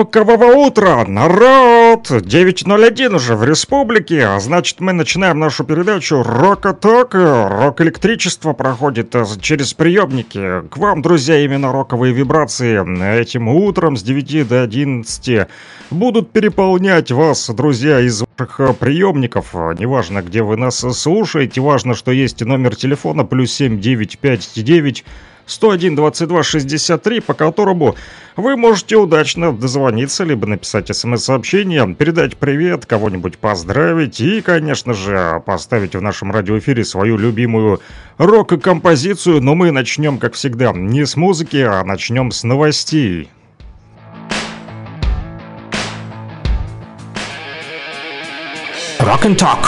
Рокового утра, народ! 9.01 уже в республике, а значит мы начинаем нашу передачу Рок-Ток. Рок-электричество проходит э, через приемники. К вам, друзья, именно роковые вибрации этим утром с 9 до 11 будут переполнять вас, друзья, из ваших э, приемников. Неважно, где вы нас слушаете, важно, что есть номер телефона плюс 7959 101 22 63, по которому вы можете удачно дозвониться, либо написать смс-сообщение, передать привет, кого-нибудь поздравить и, конечно же, поставить в нашем радиоэфире свою любимую рок-композицию. Но мы начнем, как всегда, не с музыки, а начнем с новостей. Rock and Talk.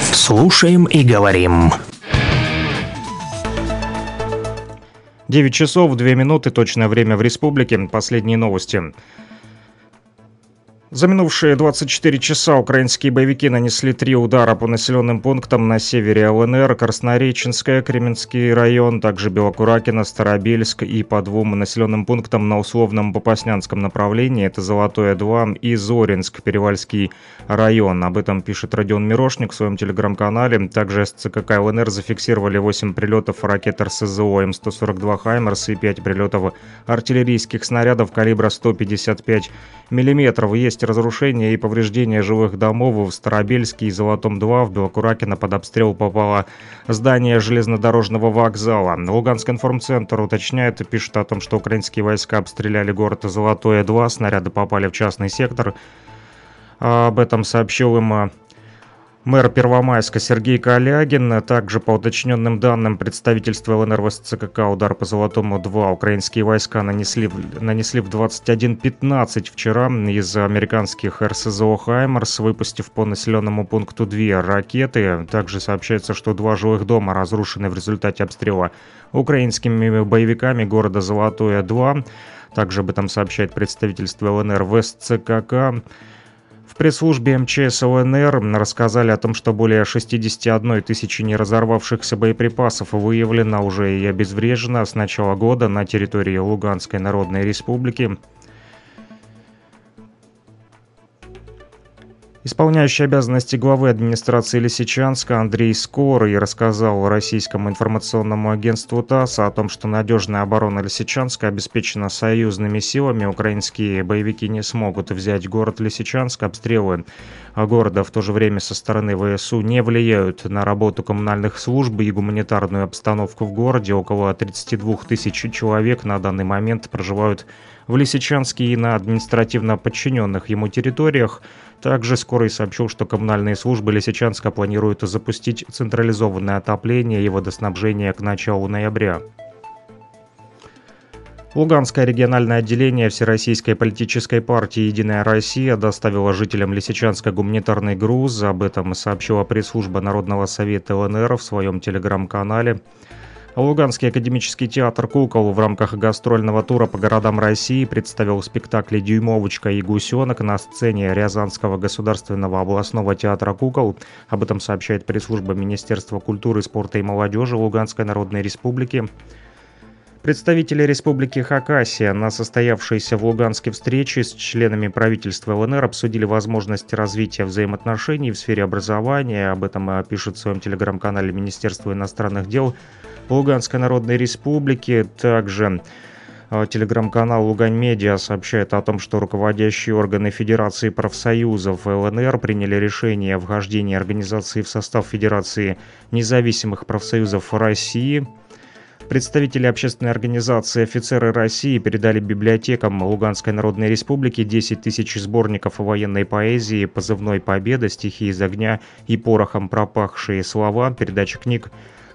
Слушаем и говорим. 9 часов 2 минуты, точное время в республике. Последние новости. За минувшие 24 часа украинские боевики нанесли три удара по населенным пунктам на севере ЛНР, Краснореченская, Кременский район, также Белокуракино, Старобельск и по двум населенным пунктам на условном Попаснянском направлении, это Золотое 2 и Зоринск, Перевальский район. Об этом пишет Родион Мирошник в своем телеграм-канале. Также СЦКК ЛНР зафиксировали 8 прилетов ракет РСЗО М142 «Хаймерс» и 5 прилетов артиллерийских снарядов калибра 155 мм. Есть есть разрушения и повреждения жилых домов в Старобельске и Золотом-2. В Белокуракино под обстрел попало здание железнодорожного вокзала. Луганский информцентр уточняет и пишет о том, что украинские войска обстреляли город Золотое-2. Снаряды попали в частный сектор. Об этом сообщил им Мэр Первомайска Сергей Калягин. Также по уточненным данным представительства ЛНР в СЦКК удар по Золотому-2 украинские войска нанесли, нанесли в 21.15 вчера из американских РСЗО «Хаймерс», выпустив по населенному пункту две ракеты. Также сообщается, что два жилых дома разрушены в результате обстрела украинскими боевиками города Золотое-2. Также об этом сообщает представительство ЛНР в СЦКК. В пресс-службе МЧС ЛНР рассказали о том, что более 61 тысячи неразорвавшихся боеприпасов выявлено уже и обезврежено с начала года на территории Луганской Народной Республики. Исполняющий обязанности главы администрации Лисичанска Андрей Скорый рассказал российскому информационному агентству ТАСС о том, что надежная оборона Лисичанска обеспечена союзными силами. Украинские боевики не смогут взять город Лисичанск. Обстрелы города в то же время со стороны ВСУ не влияют на работу коммунальных служб и гуманитарную обстановку в городе. Около 32 тысяч человек на данный момент проживают в Лисичанске и на административно подчиненных ему территориях. Также Скорый сообщил, что коммунальные службы Лисичанска планируют запустить централизованное отопление и водоснабжение к началу ноября. Луганское региональное отделение Всероссийской политической партии «Единая Россия» доставило жителям Лисичанска гуманитарный груз. Об этом сообщила пресс-служба Народного совета ЛНР в своем телеграм-канале. Луганский академический театр «Кукол» в рамках гастрольного тура по городам России представил спектакли «Дюймовочка» и «Гусенок» на сцене Рязанского государственного областного театра «Кукол». Об этом сообщает пресс-служба Министерства культуры, спорта и молодежи Луганской Народной Республики. Представители Республики Хакасия на состоявшейся в Луганске встрече с членами правительства ЛНР обсудили возможность развития взаимоотношений в сфере образования. Об этом пишет в своем телеграм-канале Министерство иностранных дел Луганской Народной Республики. Также э, Телеграм-канал Лугань Медиа сообщает о том, что руководящие органы Федерации профсоюзов ЛНР приняли решение о вхождении организации в состав Федерации независимых профсоюзов России. Представители общественной организации «Офицеры России» передали библиотекам Луганской Народной Республики 10 тысяч сборников военной поэзии «Позывной Победа», «Стихи из огня» и «Порохом пропахшие слова». Передача книг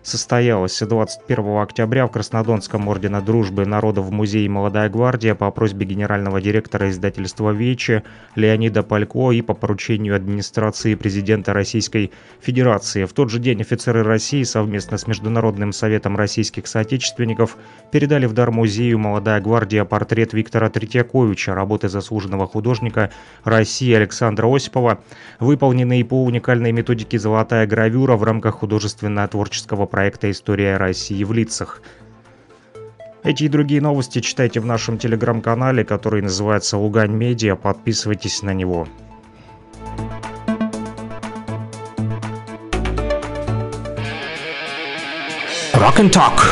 состоялась 21 октября в Краснодонском ордена дружбы народов музее «Молодая гвардия» по просьбе генерального директора издательства «Вечи» Леонида Палько и по поручению администрации президента Российской Федерации. В тот же день офицеры России совместно с Международным советом российских соотечественников передали в дар музею «Молодая гвардия» портрет Виктора Третьяковича, работы заслуженного художника России Александра Осипова, выполненные по уникальной методике «Золотая гравюра» в рамках художественно-творческого проекта проекта «История России в лицах». Эти и другие новости читайте в нашем телеграм-канале, который называется «Лугань Медиа». Подписывайтесь на него. Rock and Talk.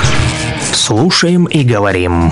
Слушаем и говорим.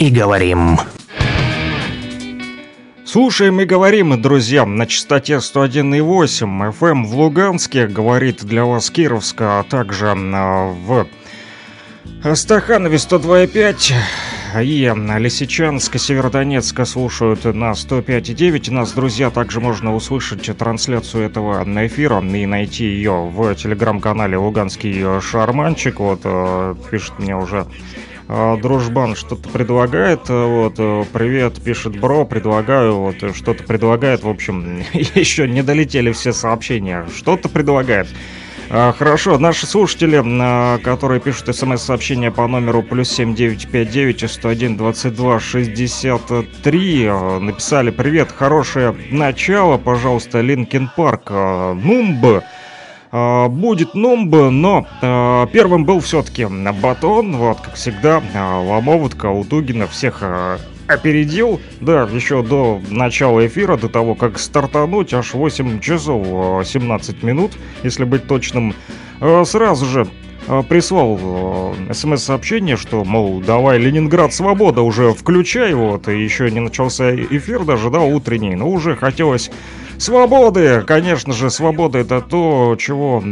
И говорим. Слушаем и говорим, друзья, на частоте 101,8 FM в Луганске, говорит для вас Кировска, а также э, в Стаханове 102,5 и Лисичанска, Северодонецка слушают на 105,9. Нас, друзья, также можно услышать трансляцию этого эфира и найти ее в телеграм-канале «Луганский шарманчик». Вот, э, пишет мне уже Дружбан что-то предлагает, э, вот, привет, пишет Бро, предлагаю, вот, что-то предлагает, в общем, еще не долетели все сообщения, что-то предлагает. А, хорошо, наши слушатели, а, которые пишут смс-сообщения по номеру плюс 7959 101 22 63, написали «Привет, хорошее начало, пожалуйста, Linkin Park, Numb». А, будет Numb, но первым был все-таки Батон, вот, как всегда, Ломоватка, Утугина, всех опередил, да, еще до начала эфира, до того, как стартануть, аж 8 часов 17 э, минут, если быть точным, сразу же прислал смс-сообщение, что, мол, давай, Ленинград, свобода, уже включай, вот, и еще не начался эфир даже, да, утренний, но уже хотелось свободы, конечно же, свобода это то, чего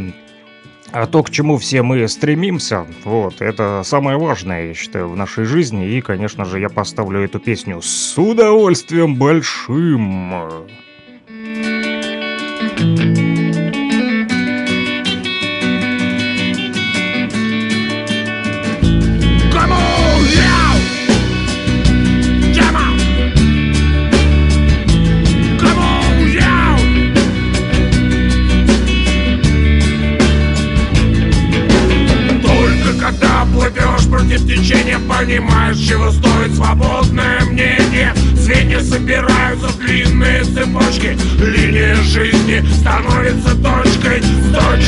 а то, к чему все мы стремимся, вот, это самое важное, я считаю, в нашей жизни. И, конечно же, я поставлю эту песню с удовольствием большим.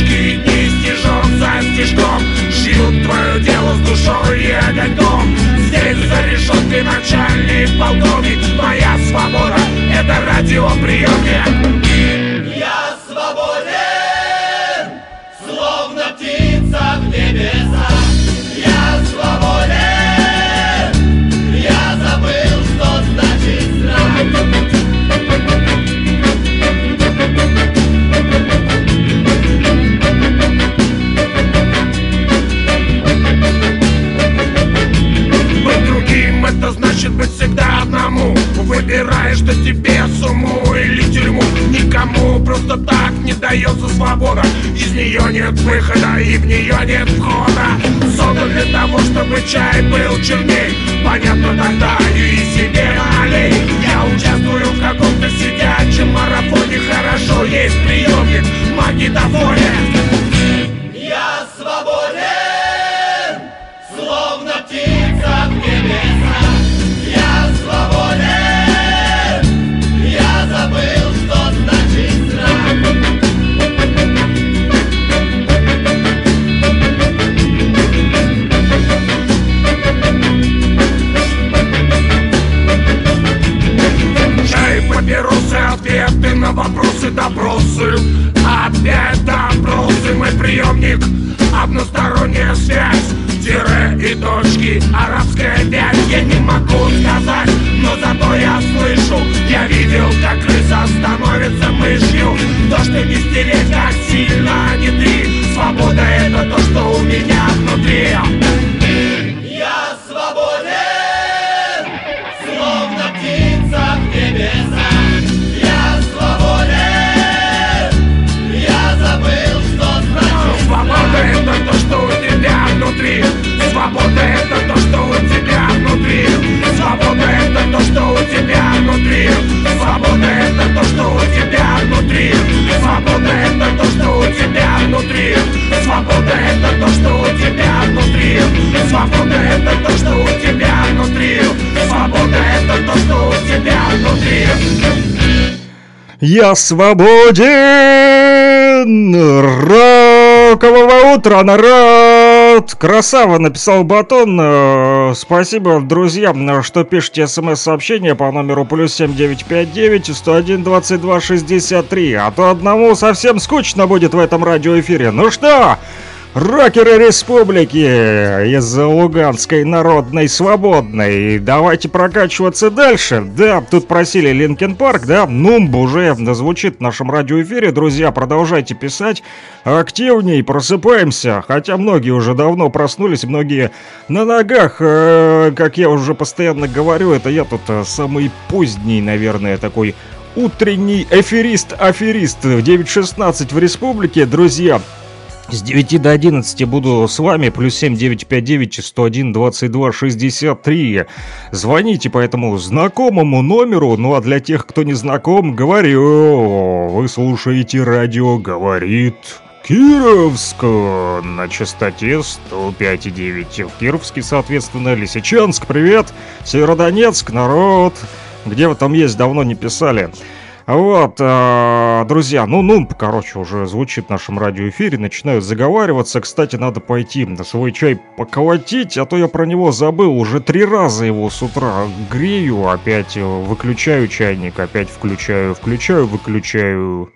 С точки дни стежок за стежком. Шьют твое дело с душой и огоньком. Здесь за решеткой начальник полковник Моя свобода — это радиоприемник не дается свобода. Из нее нет выхода и в нее нет входа. Создан для того, чтобы чай был черней. Понятно тогда и себе налей Я участвую в каком-то сидячем марафоне. Хорошо, есть приемник магнитофоне вопросы, допросы Опять допросы, мой приемник Односторонняя связь, тире и точки Арабская вязь, я не могу сказать Но зато я слышу, я видел, как крыса становится мышью. То, что не стереть, как сильно не ты Свобода это то, что у меня внутри внутри. Свобода это то, что у тебя внутри. Свобода это то, что у тебя внутри. Свобода это то, что у тебя внутри. Свобода это то, что у тебя внутри. Свобода это то, что у тебя внутри. Свобода это то, что у тебя внутри. Свобода это то, что у тебя внутри. Я свободен! Рокового утра, народ! Красава, написал Батон. Э, спасибо, друзья, что пишете смс-сообщение по номеру плюс 7959 101 22 63. А то одному совсем скучно будет в этом радиоэфире. Ну что, Рокеры республики из Луганской народной свободной. Давайте прокачиваться дальше. Да, тут просили Линкен Парк, да, Нумб уже звучит в нашем радиоэфире. Друзья, продолжайте писать активней, просыпаемся. Хотя многие уже давно проснулись, многие на ногах. Э, как я уже постоянно говорю, это я тут э, самый поздний, наверное, такой утренний эфирист-аферист в 9.16 в республике. Друзья, с 9 до 11 буду с вами, плюс 7 959 101 22 63. Звоните по этому знакомому номеру, ну а для тех, кто не знаком, говорю, вы слушаете радио «Говорит Кировск на частоте 105,9. В Кировске, соответственно, Лисичанск, привет, Северодонецк, народ, где вы там есть, давно не писали. Вот, э, друзья, ну, ну, короче, уже звучит в нашем радиоэфире, начинают заговариваться. Кстати, надо пойти на свой чай поколотить, а то я про него забыл. Уже три раза его с утра грею, опять выключаю чайник, опять включаю, включаю, выключаю.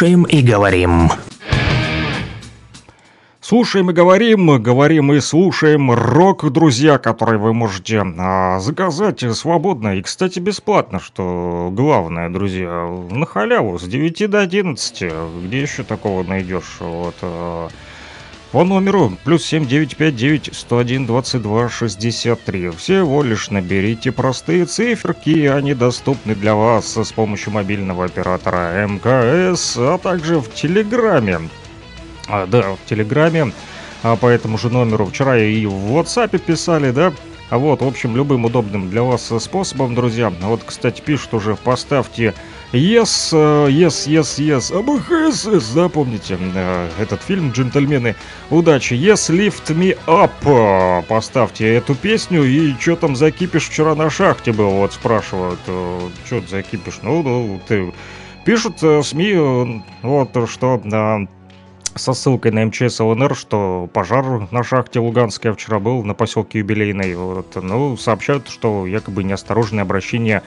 Слушаем и говорим. Слушаем и говорим, говорим и слушаем рок, друзья, который вы можете а, заказать свободно и, кстати, бесплатно, что главное, друзья, на халяву с 9 до 11. Где еще такого найдешь? Вот, а, по номеру плюс 7959 101 22 63. Всего лишь наберите простые циферки, они доступны для вас с помощью мобильного оператора МКС, а также в Телеграме. А, да, в Телеграме, а по этому же номеру вчера и в WhatsApp писали, да, а вот, в общем, любым удобным для вас способом, друзья. Вот, кстати, пишут уже, поставьте Yes, э, yes, yes, yes, АБХСС, запомните э, этот фильм «Джентльмены удачи». Yes, lift me up, э, поставьте эту песню, и что там за кипиш вчера на шахте был, вот спрашивают, что за кипиш, ну, ну, ты... Пишут СМИ, вот, что со ссылкой на МЧС ЛНР, что пожар на шахте Луганская вчера был на поселке Юбилейной. Вот, ну, сообщают, что якобы неосторожное обращение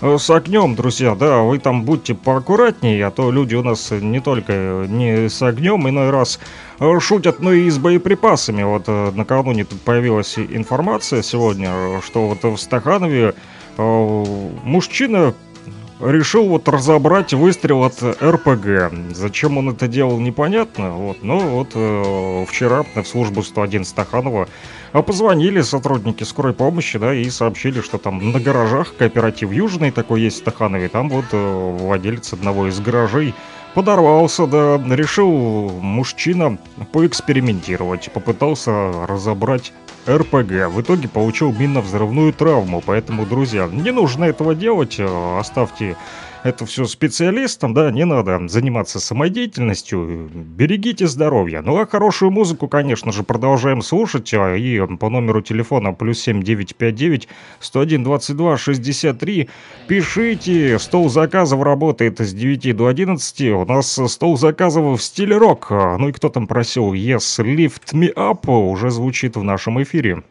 Э, с огнем, друзья, да, вы там будьте поаккуратнее, а то люди у нас не только не с огнем, иной раз э, шутят, но и с боеприпасами. Вот э, накануне тут появилась информация сегодня, что вот в Стаханове мужчина решил вот разобрать выстрел от РПГ. Зачем он это делал, непонятно. Вот, но вот э, вчера в службу 101 Стаханова а позвонили сотрудники скорой помощи, да, и сообщили, что там на гаражах кооператив Южный такой есть в Стаханове, там вот э, владелец одного из гаражей подорвался, да, решил мужчина поэкспериментировать, попытался разобрать РПГ. В итоге получил минно-взрывную травму, поэтому, друзья, не нужно этого делать, э, оставьте это все специалистам, да, не надо заниматься самодеятельностью, берегите здоровье. Ну а хорошую музыку, конечно же, продолжаем слушать, а, и по номеру телефона плюс 7959 101 22 63 пишите, стол заказов работает с 9 до 11, у нас стол заказов в стиле рок, ну и кто там просил Yes, Lift Me Up уже звучит в нашем эфире.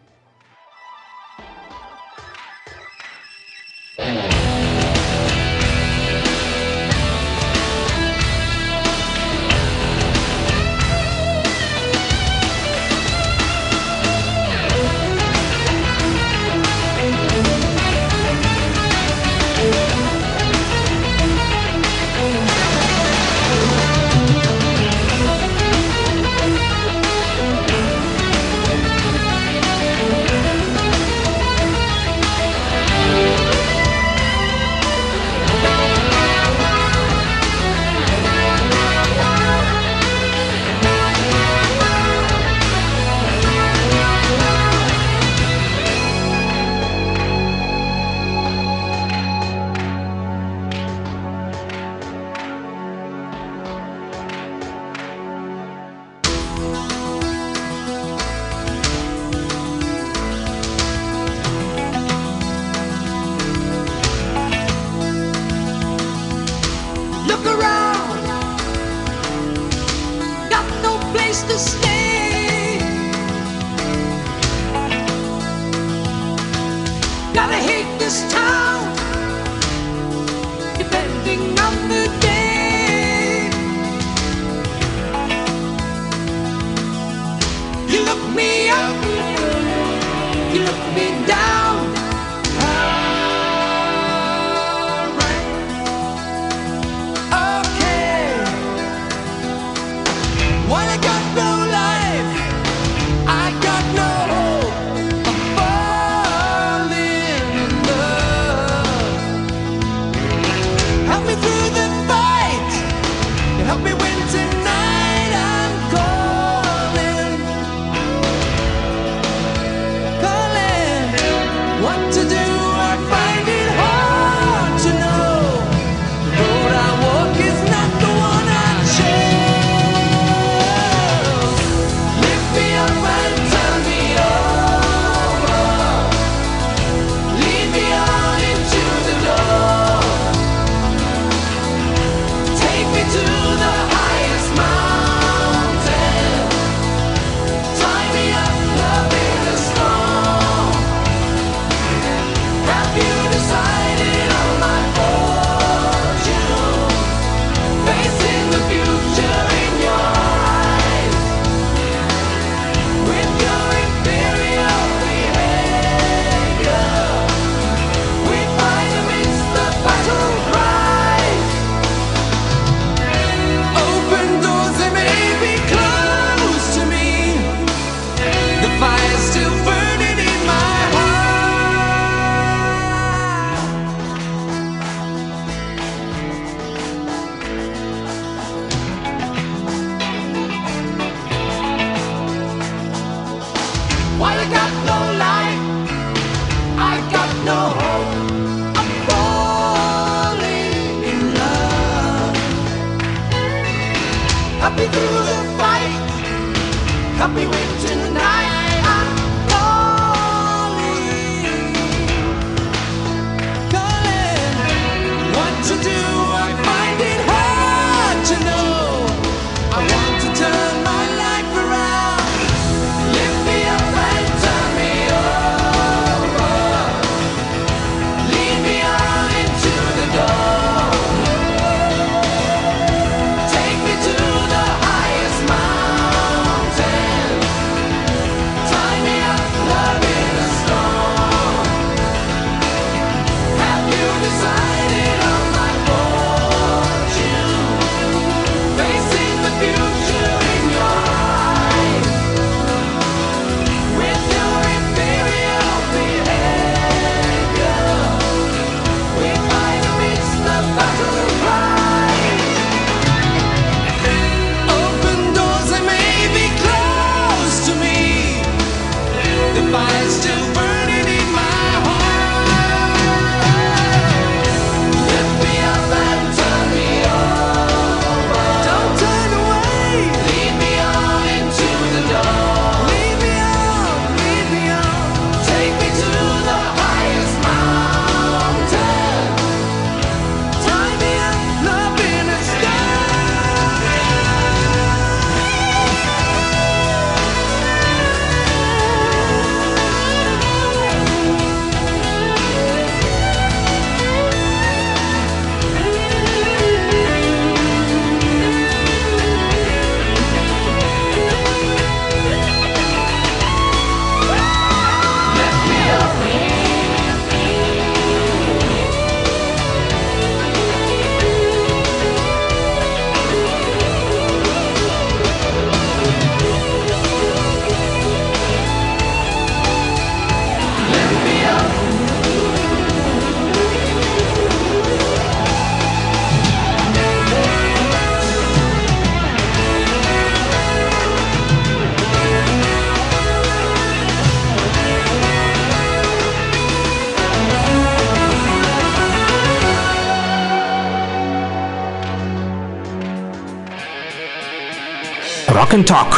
And Talk.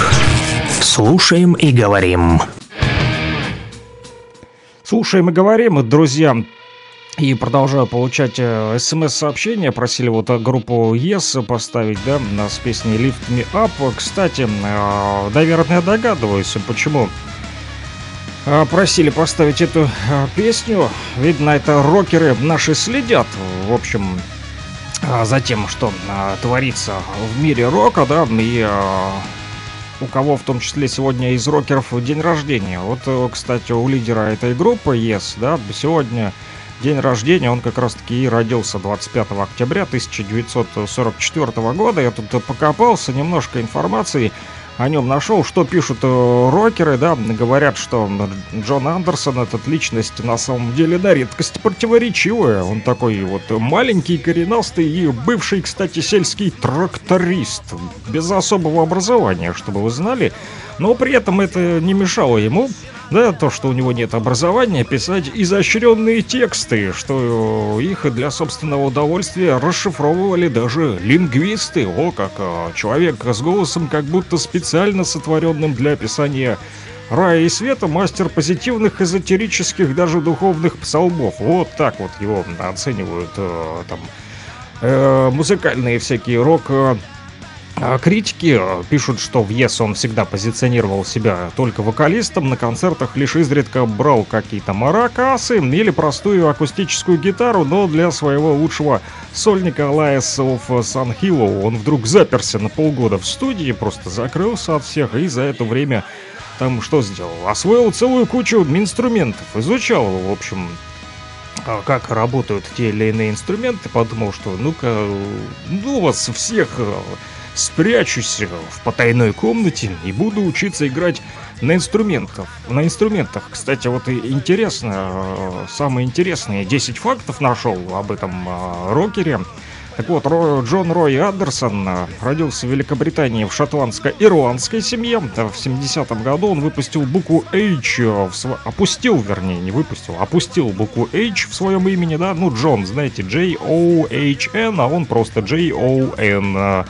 Слушаем и говорим. Слушаем и говорим, друзья. И продолжаю получать э, смс-сообщения. Просили вот группу Yes поставить, да, с песней Lift Me Up. Кстати, э, наверное, догадываюсь, почему э, просили поставить эту песню. Видно, это рокеры наши следят. В общем, за тем, что творится в мире рока, да, и у кого в том числе сегодня из рокеров день рождения. Вот, э, кстати, у лидера этой группы Yes, да, сегодня день рождения, он как раз-таки и родился 25 октября 1944 года. Я тут покопался, немножко информации о нем нашел, что пишут э, рокеры, да, говорят, что Джон Андерсон, этот личность на самом деле на редкость противоречивая. Он такой вот маленький, коренастый и бывший, кстати, сельский тракторист, без особого образования, чтобы вы знали. Но при этом это не мешало ему да, то, что у него нет образования, писать изощренные тексты, что их для собственного удовольствия расшифровывали даже лингвисты. О, как а, человек с голосом, как будто специально сотворенным для описания рая и света, мастер позитивных, эзотерических, даже духовных псалмов. Вот так вот его оценивают э, там э, музыкальные всякие рок... а Критики э, пишут, что в Yes он всегда позиционировал себя только вокалистом, на концертах лишь изредка брал какие-то маракасы или простую акустическую гитару, но для своего лучшего сольника Alliance of Sun Hilo он вдруг заперся на полгода в студии, просто закрылся от всех и за это время там что сделал? Освоил целую кучу инструментов, изучал, в общем, а, как работают те или иные инструменты, подумал, что ну-ка, ну вас всех э, спрячусь в потайной комнате и буду учиться играть на инструментах. На инструментах, кстати, вот интересно, э, самые интересные 10 фактов нашел об этом э, рокере. Так вот, Ро- Джон Рой Андерсон э, родился в Великобритании в шотландско-ирландской семье. В 70-м году он выпустил букву H, э, в сво- опустил, вернее, не выпустил, опустил букву H в своем имени, да, ну, Джон, знаете, J-O-H-N, а он просто J-O-N.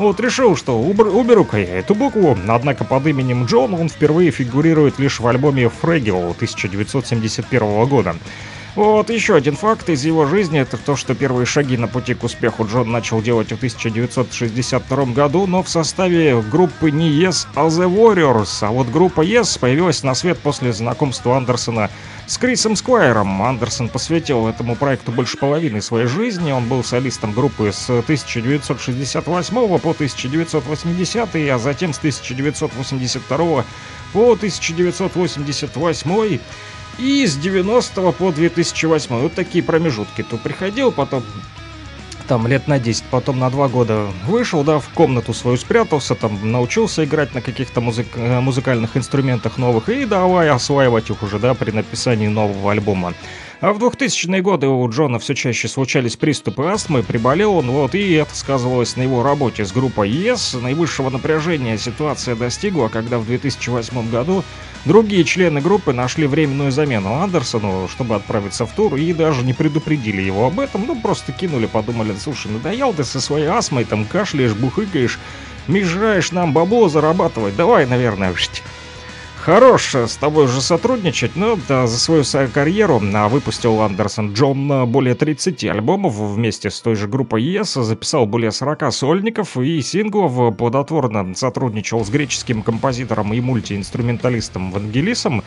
Э, Вот решил, что убер- уберу-ка я эту букву, однако под именем Джон он впервые фигурирует лишь в альбоме Фрэгил 1971 года. Вот еще один факт из его жизни, это то, что первые шаги на пути к успеху Джон начал делать в 1962 году, но в составе группы не Yes, а The Warriors. А вот группа Yes появилась на свет после знакомства Андерсона с Крисом Сквайром. Андерсон посвятил этому проекту больше половины своей жизни. Он был солистом группы с 1968 по 1980, а затем с 1982 по 1988 и с 90 по 2008. Вот такие промежутки. То приходил, потом там лет на 10, потом на 2 года вышел, да, в комнату свою спрятался, там научился играть на каких-то музык- э, музыкальных инструментах новых и давай осваивать их уже, да, при написании нового альбома. А в 2000-е годы у Джона все чаще случались приступы астмы, приболел он, вот, и это сказывалось на его работе с группой Yes. Наивысшего напряжения ситуация достигла, когда в 2008 году другие члены группы нашли временную замену Андерсону, чтобы отправиться в тур, и даже не предупредили его об этом, ну, просто кинули, подумали, слушай, надоел ты со своей астмой, там кашляешь, бухыкаешь, мешаешь нам бабло зарабатывать, давай, наверное, Хорош с тобой уже сотрудничать, но да, за свою карьеру. А, выпустил Андерсон Джон а, более 30 альбомов вместе с той же группой Yes, записал более 40 сольников и синглов, плодотворно сотрудничал с греческим композитором и мультиинструменталистом Вангелисом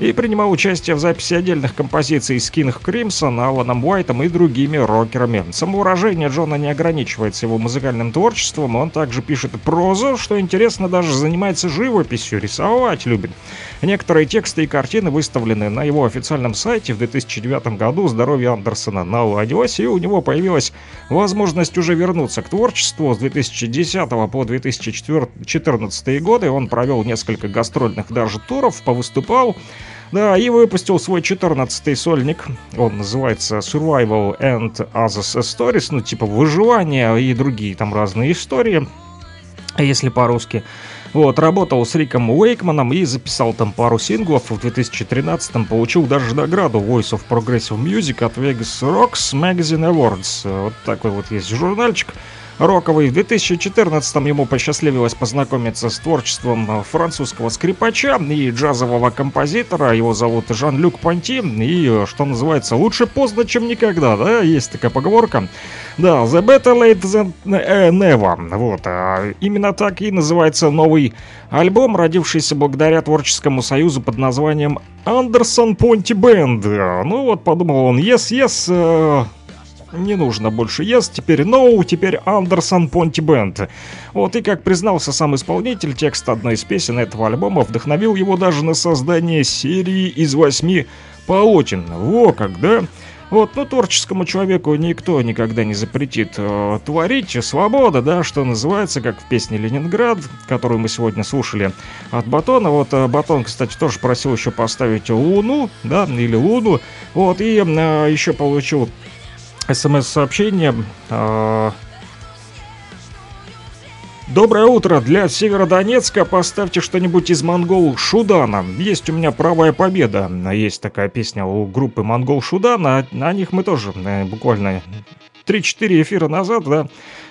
и принимал участие в записи отдельных композиций с King Crimson, Аланом Уайтом и другими рокерами. Самоуражение Джона не ограничивается его музыкальным творчеством, он также пишет прозу, что интересно, даже занимается живописью, рисовать любит. Некоторые тексты и картины выставлены на его официальном сайте в 2009 году «Здоровье Андерсона» на iOS, и у него появилась возможность уже вернуться к творчеству с 2010 по 2014 годы. Он провел несколько гастрольных даже туров, повыступал, да, и выпустил свой 14-й сольник. Он называется Survival and Others Stories, ну, типа выживание и другие там разные истории, если по-русски. Вот, работал с Риком Уэйкманом и записал там пару синглов. В 2013-м получил даже награду Voice of Progressive Music от Vegas Rocks Magazine Awards. Вот такой вот есть журнальчик роковый. В 2014-м ему посчастливилось познакомиться с творчеством э, французского скрипача и джазового композитора. Его зовут Жан-Люк Понти. И, э, что называется, лучше поздно, чем никогда, да? Есть такая поговорка. Да, The Better Late Than э, Never. Вот, а именно так и называется новый альбом, родившийся благодаря творческому союзу под названием Андерсон Понти Бенд. Ну вот, подумал он, yes, yes, не нужно больше Yes, теперь No, теперь Андерсон Понти Бенд. Вот и как признался сам исполнитель, текст одной из песен этого альбома вдохновил его даже на создание серии из восьми полотен. Во как, да? Вот, ну, творческому человеку никто никогда не запретит э, творить. Свобода, да, что называется, как в песне «Ленинград», которую мы сегодня слушали от Батона. Вот э, Батон, кстати, тоже просил еще поставить Луну, да, или Луну. Вот, и э, еще получил смс-сообщение. э, Доброе утро. Для Северодонецка поставьте что-нибудь из Монгол Шудана. Есть у меня правая победа. Есть такая песня у группы Монгол Шудана. О них мы тоже э, буквально 3-4 эфира назад, да,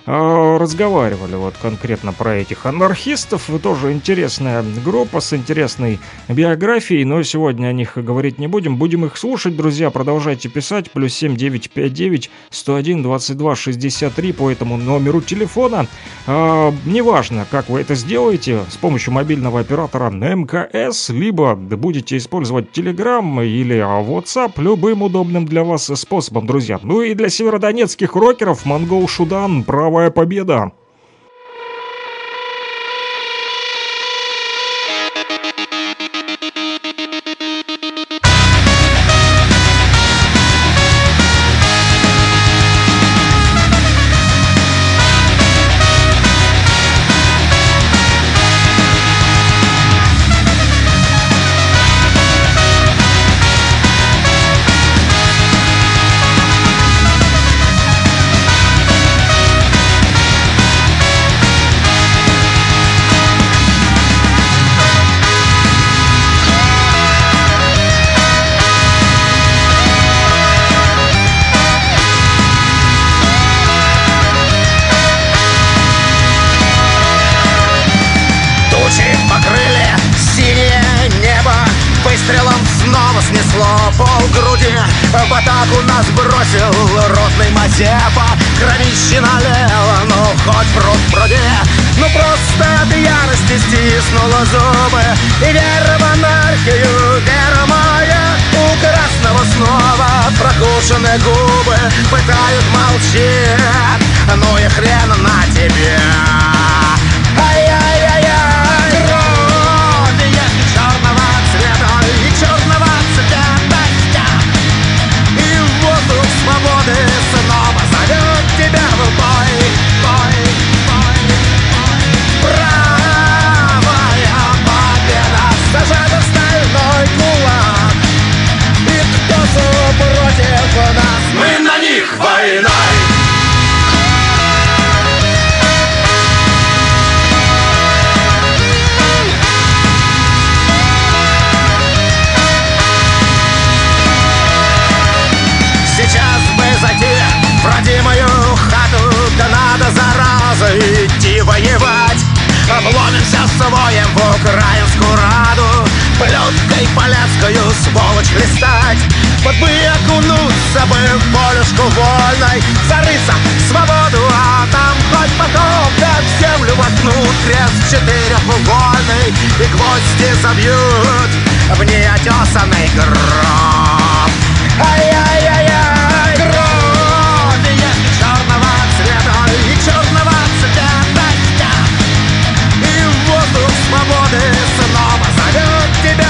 разговаривали вот конкретно про этих анархистов. Тоже интересная группа с интересной биографией, но сегодня о них говорить не будем. Будем их слушать, друзья. Продолжайте писать. Плюс 7959 101 22 63 по этому номеру телефона. А, неважно, как вы это сделаете, с помощью мобильного оператора МКС, либо будете использовать Telegram или WhatsApp, любым удобным для вас способом, друзья. Ну и для северодонецких рокеров Монгол Шудан правая победа. Своим в украинскую раду. Плеткой поляцкую сволочь хлестать Вот бы окунуться бы в полюшку вольной. Зарыться в свободу, а там хоть потом Да в землю воткнут. Крест четырехугольный И гвозди забьют в неотесанный гроб. Ай-яй-яй-яй,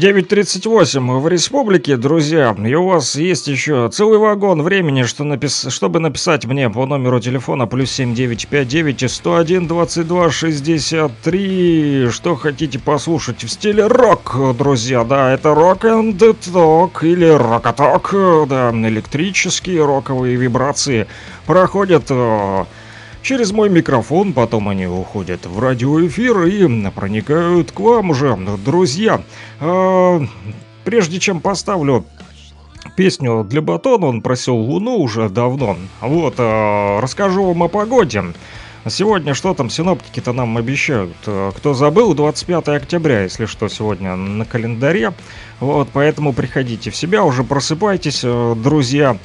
9.38 в республике, друзья, и у вас есть еще целый вагон времени, что напис... чтобы написать мне по номеру телефона плюс 7959 101 22 63, что хотите послушать в стиле рок, друзья, да, это рок and ток или рокоток, да, электрические роковые вибрации проходят э, Через мой микрофон потом они уходят в радиоэфир и проникают к вам уже, друзья. А, Прежде чем поставлю песню для Батона, он просил Луну уже давно. Вот, а, расскажу вам о погоде. Сегодня что там синоптики-то нам обещают? Э, Кто забыл, 25 октября, если что, сегодня на календаре. Вот, поэтому приходите в себя, уже просыпайтесь, э, друзья.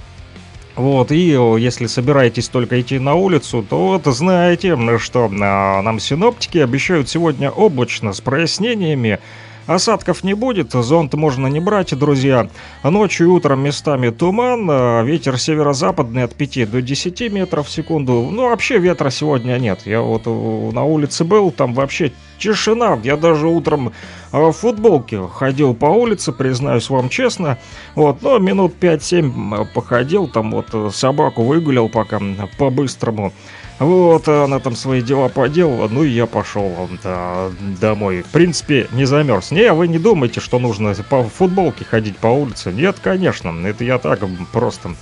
Вот, и если собираетесь только идти на улицу, то вот знаете, что а, нам синоптики обещают сегодня облачно с прояснениями. Осадков не будет, зонт можно не брать, друзья. Ночью и утром местами туман, а, ветер северо-западный от 5 до 10 метров в секунду. Ну, вообще ветра сегодня нет. Я вот на улице был, там вообще тишина. Я даже утром э, в футболке ходил по улице, признаюсь вам честно. Вот, но минут 5-7 походил, там вот э, собаку выгулял пока по-быстрому. Вот, она там свои дела поделала, ну и я пошел да, домой. В принципе, не замерз. Не, вы не думайте, что нужно по футболке ходить по улице. Нет, конечно, это я так просто э,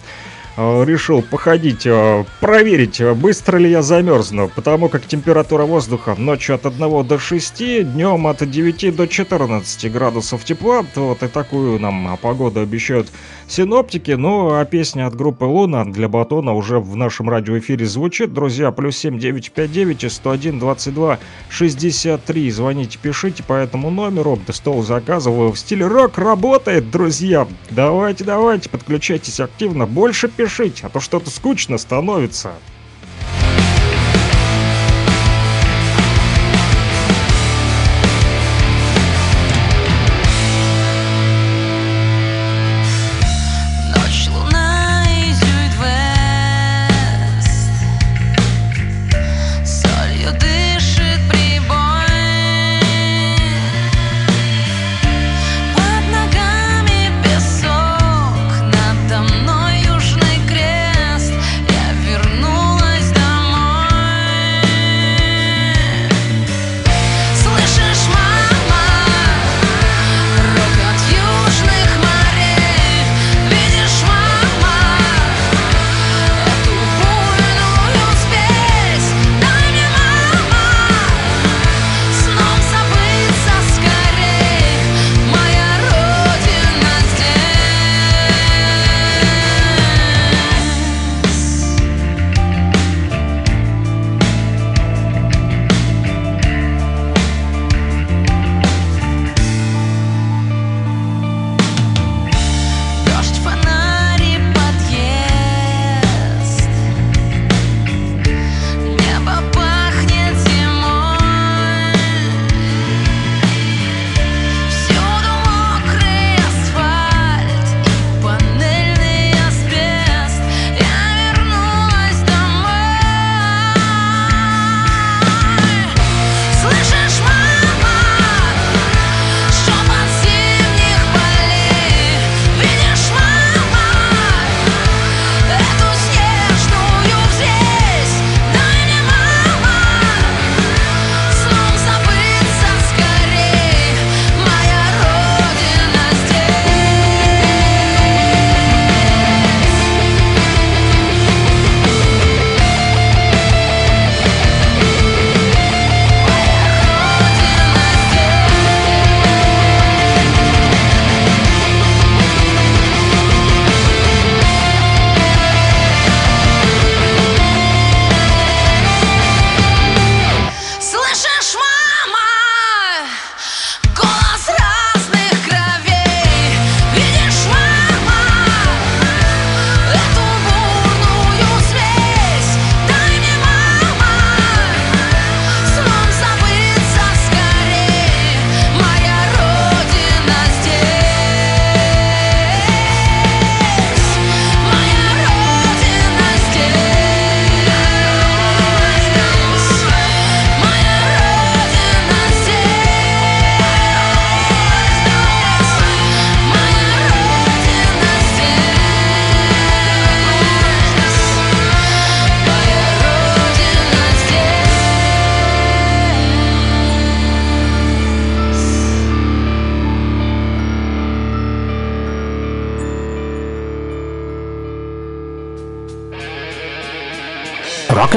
решил походить, э, проверить, э, быстро ли я замерзну, потому как температура воздуха ночью от 1 до 6, днем от 9 до 14 градусов тепла, вот и такую нам погоду обещают синоптики, ну а песня от группы Луна для Батона уже в нашем радиоэфире звучит, друзья, плюс 7 959 101 22 63, звоните, пишите по этому номеру, стол заказываю. В стиле рок работает, друзья, давайте, давайте, подключайтесь активно, больше пишите, а то что-то скучно становится.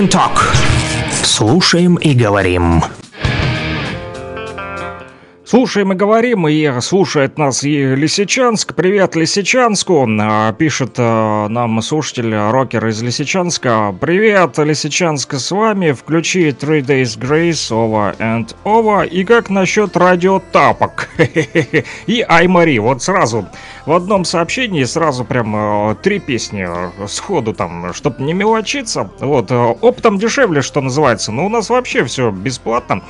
And Talk. Слушаем и говорим. Слушаем и говорим, и слушает нас и Лисичанск. Привет Лисичанску, А, пишет а, нам слушатель, а, рокер из Лисичанска. Привет, Лисичанск, с вами. Включи Three Days Grace, Over and Over. И как насчет радио Тапок? И Аймари, вот сразу в одном сообщении сразу прям а, три песни а, сходу там, чтоб не мелочиться. Вот, а, оптом дешевле, что называется. Но у нас вообще все бесплатно.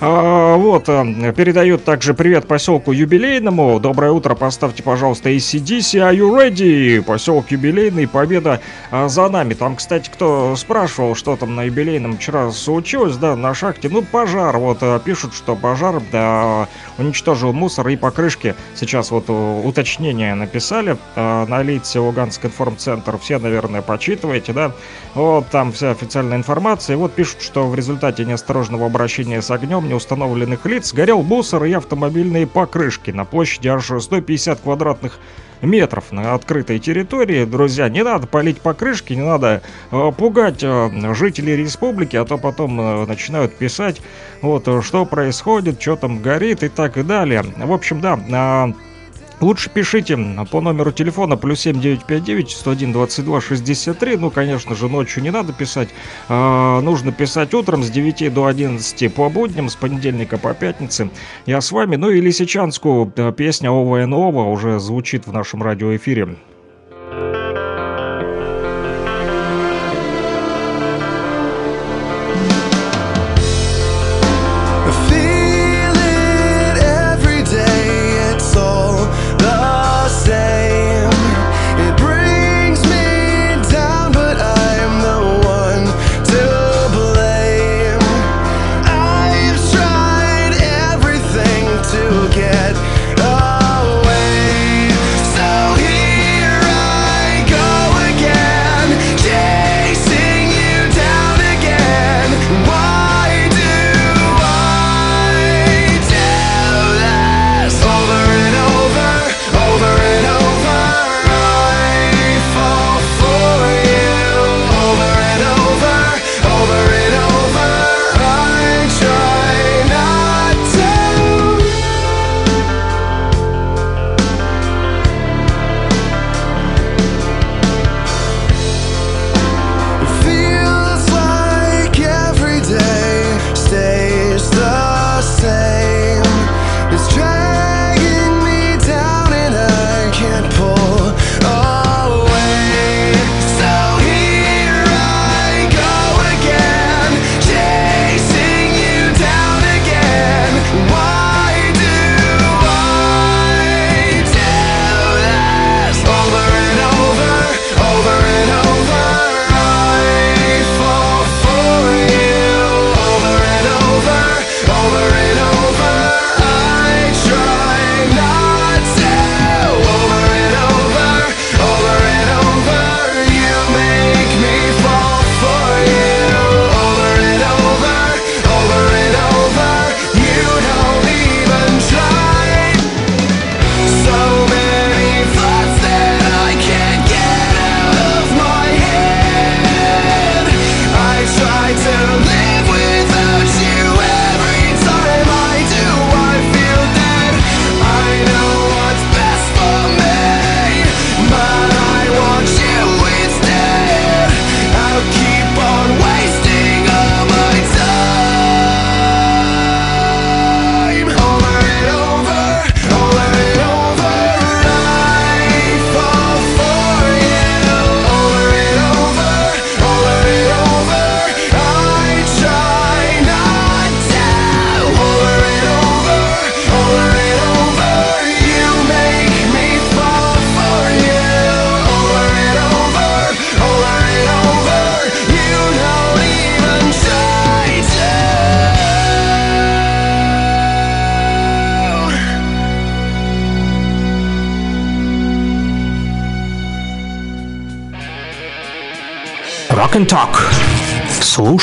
А, вот, а, передают также привет поселку Юбилейному. Доброе утро, поставьте, пожалуйста, ACDC, are you ready? Поселок Юбилейный, победа а, за нами. Там, кстати, кто спрашивал, что там на Юбилейном вчера случилось, да, на шахте. Ну, пожар, вот, а, пишут, что пожар да, уничтожил мусор и покрышки. Сейчас вот уточнение написали на лице Луганск информцентр. Все, наверное, почитываете, да? Вот, там вся официальная информация. И вот пишут, что в результате неосторожного обращения с огнем неустановленных лиц горел мусор и автомобильные покрышки на площади аж 150 квадратных метров на открытой территории. Друзья, не надо палить покрышки, не надо э, пугать э, жителей республики, а то потом э, начинают писать, вот, э, что происходит, что там горит и так и далее. В общем, да, а, Лучше пишите по номеру телефона плюс 7959 101 22 63. Ну, конечно же, ночью не надо писать. А, нужно писать утром с 9 до 11 по будням, с понедельника по пятнице. Я с вами. Ну и Лисичанску э, песня Ова и Нова уже звучит в нашем радиоэфире.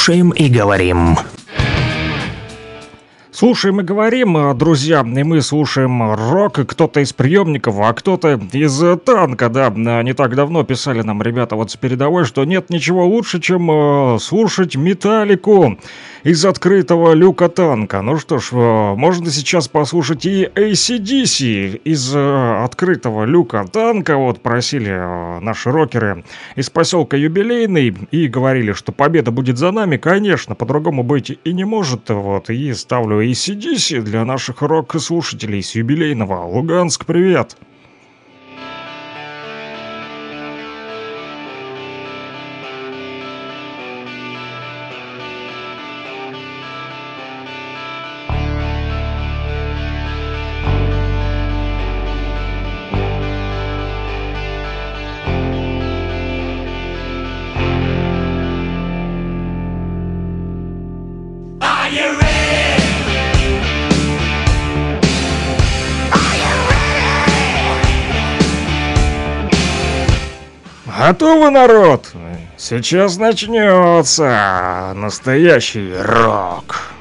слушаем и говорим. Слушаем и говорим, а, друзья, и мы слушаем рок, кто-то из приемников, а кто-то из э, танка, да, а, не так давно писали нам ребята вот с передовой, что нет ничего лучше, чем э, слушать металлику из открытого люка танка. Ну что ж, э, можно сейчас послушать и ACDC из э, открытого люка танка. Вот просили э, наши рокеры из поселка Юбилейный и говорили, что победа будет за нами. Конечно, по-другому быть и не может. Вот, и ставлю ACDC для наших рок-слушателей с Юбилейного. Луганск, привет! Привет! А Готовы, народ? Сейчас начнется настоящий рок.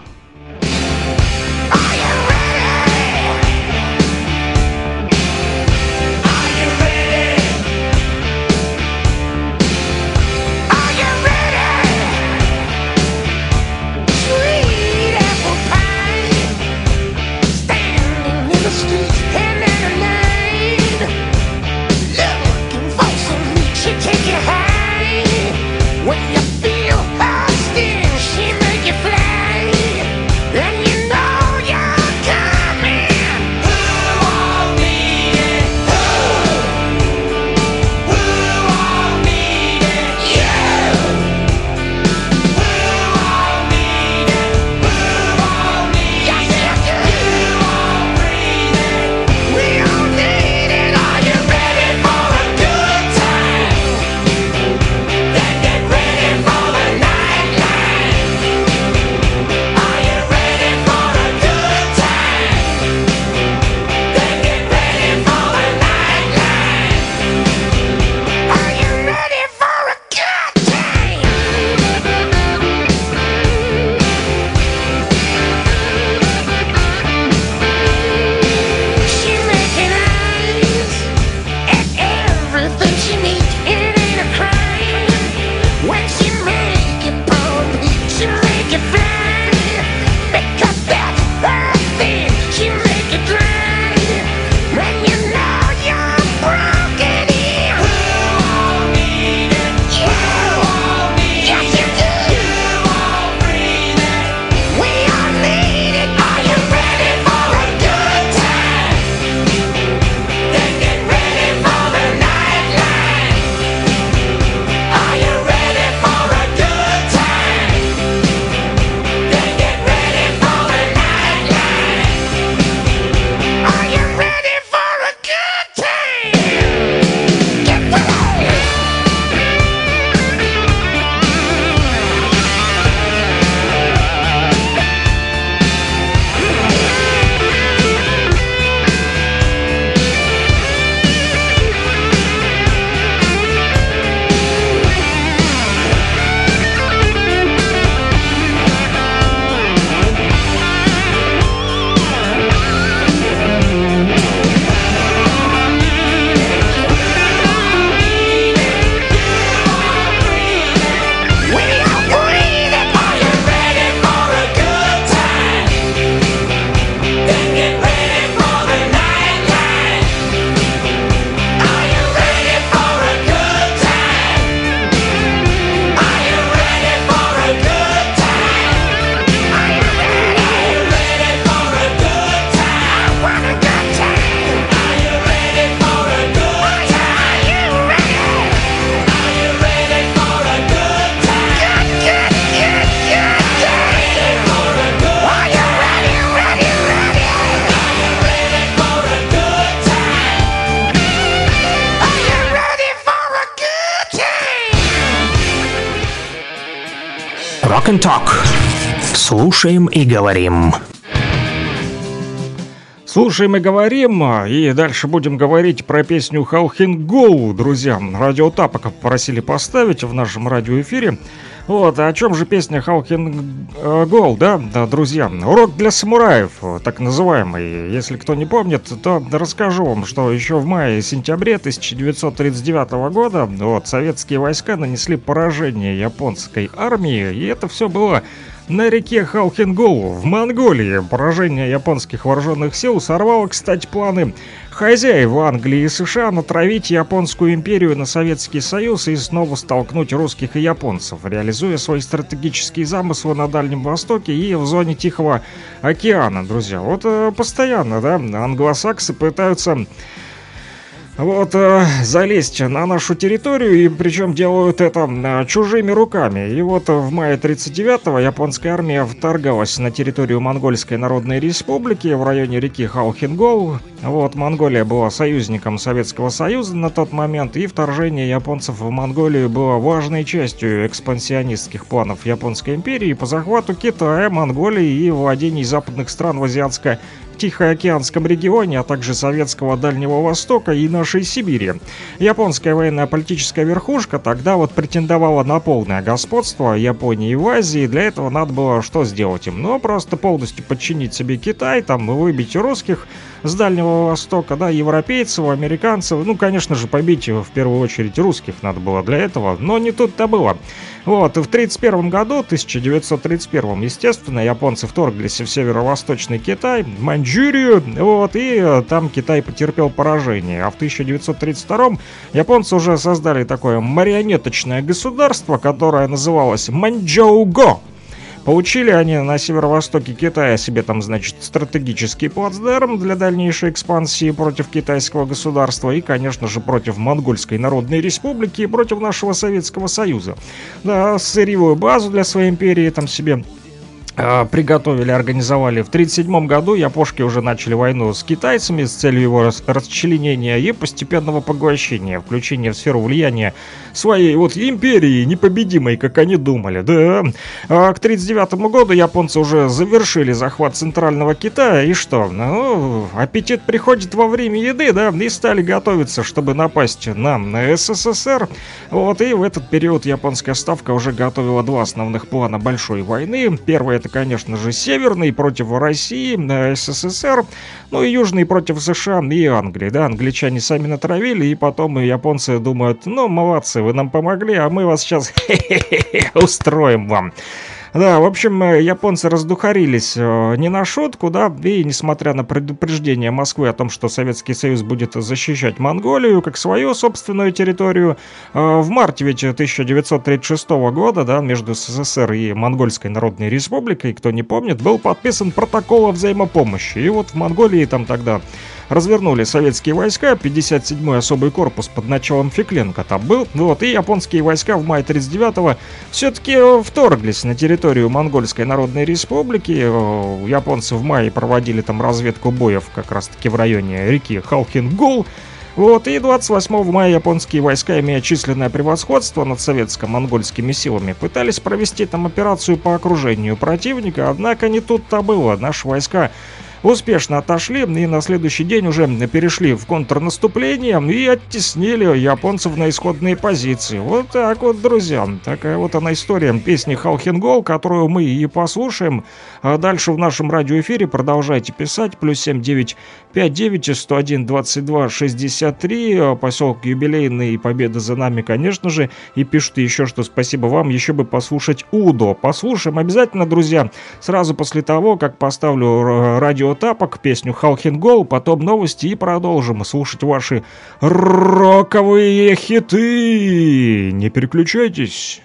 слушаем и говорим. Слушаем и говорим, а, и дальше будем говорить про песню «Халхин Гоу», друзья. Радио Тапоков просили поставить в нашем радиоэфире. Вот, о чем же песня «Халхин э, Гоу», да, друзья? Урок для самураев, так называемый. Если кто не помнит, то расскажу вам, что еще в мае и сентябре 1939 года вот, советские войска нанесли поражение японской армии, и это все было на реке Халхингол в Монголии. Поражение японских вооруженных сил сорвало, кстати, планы хозяев Англии и США натравить японскую империю на Советский Союз и снова столкнуть русских и японцев, реализуя свои стратегические замыслы на Дальнем Востоке и в зоне Тихого океана, друзья. Вот э, постоянно, да, англосаксы пытаются вот э, залезть на нашу территорию, и причем делают это э, чужими руками. И вот в мае 39-го японская армия вторгалась на территорию Монгольской Народной Республики в районе реки Хаухингол. Вот, Монголия была союзником Советского Союза на тот момент, и вторжение японцев в Монголию было важной частью экспансионистских планов Японской империи по захвату Китая, Монголии и владений западных стран в азиатско Тихоокеанском регионе, а также Советского Дальнего Востока и нашей Сибири. Японская военная политическая верхушка тогда вот претендовала на полное господство Японии в Азии. Для этого надо было что сделать им? Ну, просто полностью подчинить себе Китай, там, выбить русских с Дальнего Востока, да, европейцев, американцев. Ну, конечно же, побить в первую очередь русских надо было для этого, но не тут-то было. Вот, в 1931 году, 1931, естественно, японцы вторглись в северо-восточный Китай, Маньчжурию, вот, и э, там Китай потерпел поражение. А в 1932 японцы уже создали такое марионеточное государство, которое называлось Маньчжоуго. Получили они на северо-востоке Китая себе там, значит, стратегический плацдарм для дальнейшей экспансии против китайского государства и, конечно же, против Монгольской Народной Республики и против нашего Советского Союза. Да, сырьевую базу для своей империи там себе приготовили, организовали. В 1937 году япошки уже начали войну с китайцами с целью его рас расчленения и постепенного поглощения, включения в сферу влияния своей вот империи, непобедимой, как они думали, да. А к 1939 году японцы уже завершили захват центрального Китая, и что? Ну, аппетит приходит во время еды, да, и стали готовиться, чтобы напасть на, на СССР. Вот, и в этот период японская ставка уже готовила два основных плана большой войны. Первый это, конечно же, северный против России, э, СССР, ну и южный против США и Англии, да, англичане сами натравили, и потом японцы думают, ну, молодцы, вы нам помогли, а мы вас сейчас устроим вам. Да, в общем, э, японцы раздухарились э, не на шутку, да, и несмотря на предупреждение Москвы о том, что Советский Союз будет защищать Монголию как свою собственную территорию, э, в марте ведь 1936 года, да, между СССР и Монгольской Народной Республикой, кто не помнит, был подписан протокол о взаимопомощи. И вот в Монголии там тогда развернули советские войска, 57-й особый корпус под началом Фекленко там был, вот, и японские войска в мае 39-го все-таки вторглись на территорию Монгольской Народной Республики. Японцы в мае проводили там разведку боев как раз-таки в районе реки Халхингол. Вот, и 28 мая японские войска, имея численное превосходство над советско-монгольскими силами, пытались провести там операцию по окружению противника, однако не тут-то было. Наши войска успешно отошли и на следующий день уже перешли в контрнаступление и оттеснили японцев на исходные позиции. Вот так вот, друзья. Такая вот она история песни Халхингол, которую мы и послушаем. А дальше в нашем радиоэфире продолжайте писать. Плюс 7959 101 22 63. Поселок Юбилейный. Победа за нами, конечно же. И пишут еще, что спасибо вам. Еще бы послушать Удо. Послушаем обязательно, друзья. Сразу после того, как поставлю радио тапок, песню Халхингол, потом новости и продолжим слушать ваши роковые хиты. Не переключайтесь.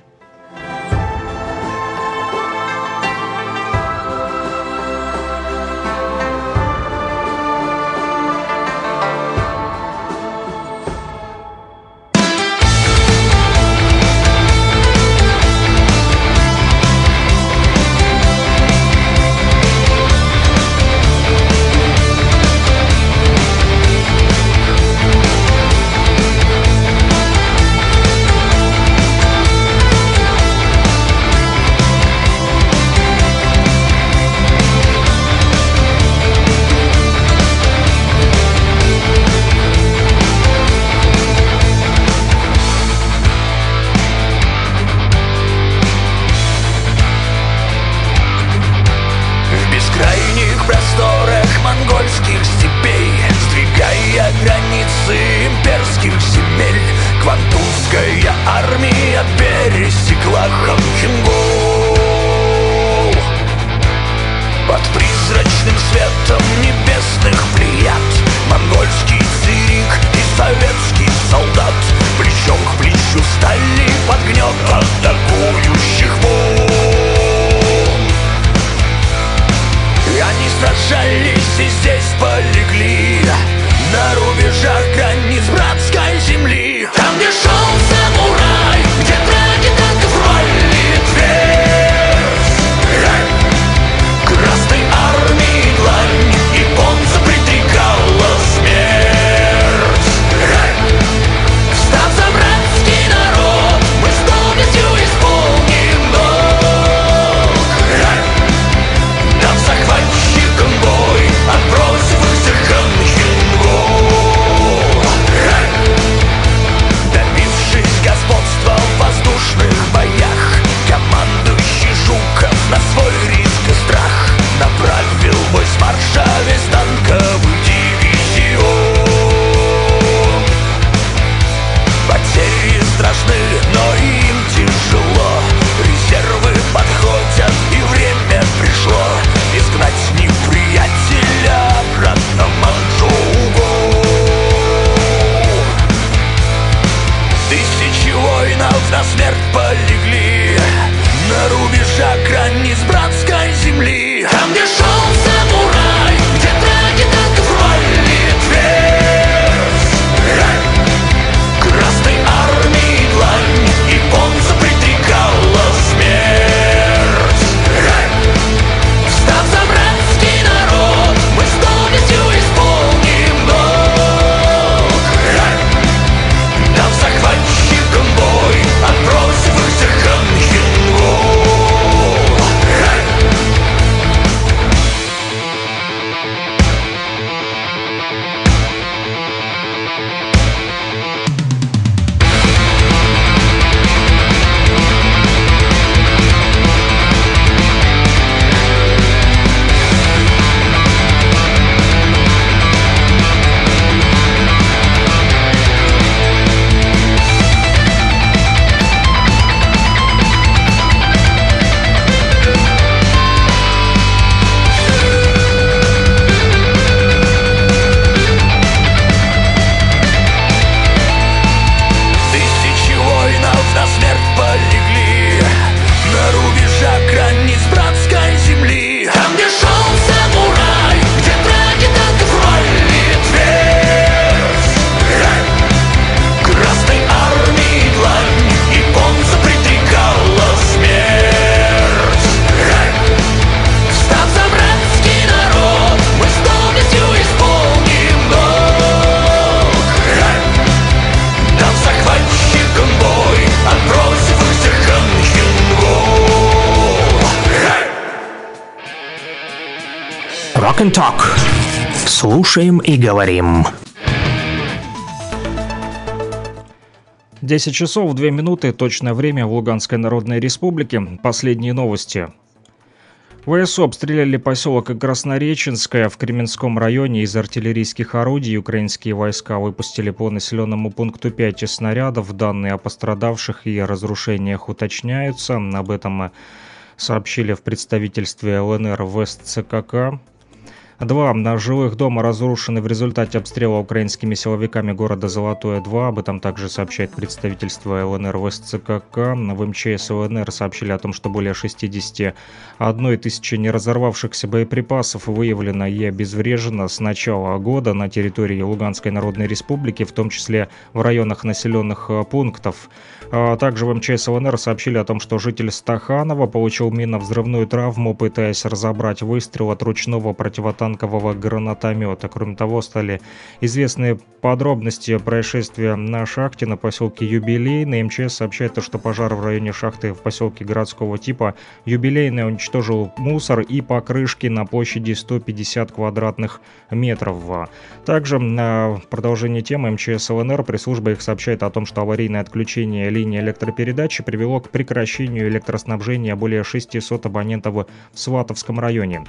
Слушаем и говорим. 10 часов 2 минуты, точное время в Луганской Народной Республике. Последние новости. ВСУ обстреляли поселок Краснореченское в Кременском районе из артиллерийских орудий. Украинские войска выпустили по населенному пункту 5 снарядов. Данные о пострадавших и разрушениях уточняются. Об этом сообщили в представительстве ЛНР в СЦКК. Два жилых дома разрушены в результате обстрела украинскими силовиками города Золотое-2. Об этом также сообщает представительство ЛНР в СЦКК. В МЧС ЛНР сообщили о том, что более 61 тысячи неразорвавшихся боеприпасов выявлено и обезврежено с начала года на территории Луганской Народной Республики, в том числе в районах населенных э, пунктов. А Также в МЧС ЛНР сообщили о том, что житель Стаханова получил минно-взрывную травму, пытаясь разобрать выстрел от ручного противотанкового гранатомета. Кроме того, стали известны подробности происшествия на шахте на поселке Юбилейный. МЧС сообщает, что пожар в районе шахты в поселке городского типа Юбилейный уничтожил мусор и покрышки на площади 150 квадратных метров. Также на продолжение темы МЧС ЛНР пресс-служба их сообщает о том, что аварийное отключение линии электропередачи привело к прекращению электроснабжения более 600 абонентов в Сватовском районе.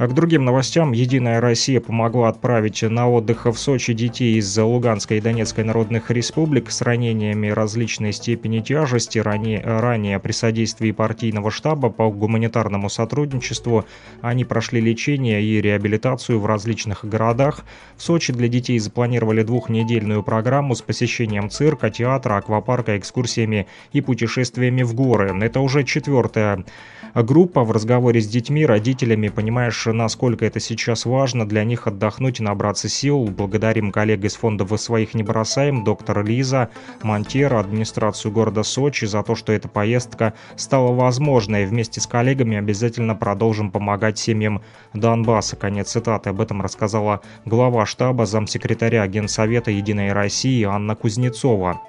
А к другим новостям. Единая Россия помогла отправить на отдых в Сочи детей из Луганской и Донецкой народных республик с ранениями различной степени тяжести. Ранее, ранее при содействии партийного штаба по гуманитарному сотрудничеству они прошли лечение и реабилитацию в различных городах. В Сочи для детей запланировали двухнедельную программу с посещением цирка, театра, аквапарка, экскурсиями и путешествиями в горы. Это уже четвертая группа в разговоре с детьми, родителями, понимаешь, насколько это сейчас важно для них отдохнуть и набраться сил. Благодарим коллег из фонда «Вы своих не бросаем», доктор Лиза, Монтера, администрацию города Сочи за то, что эта поездка стала возможной. Вместе с коллегами обязательно продолжим помогать семьям Донбасса. Конец цитаты. Об этом рассказала глава штаба замсекретаря Генсовета «Единой России» Анна Кузнецова.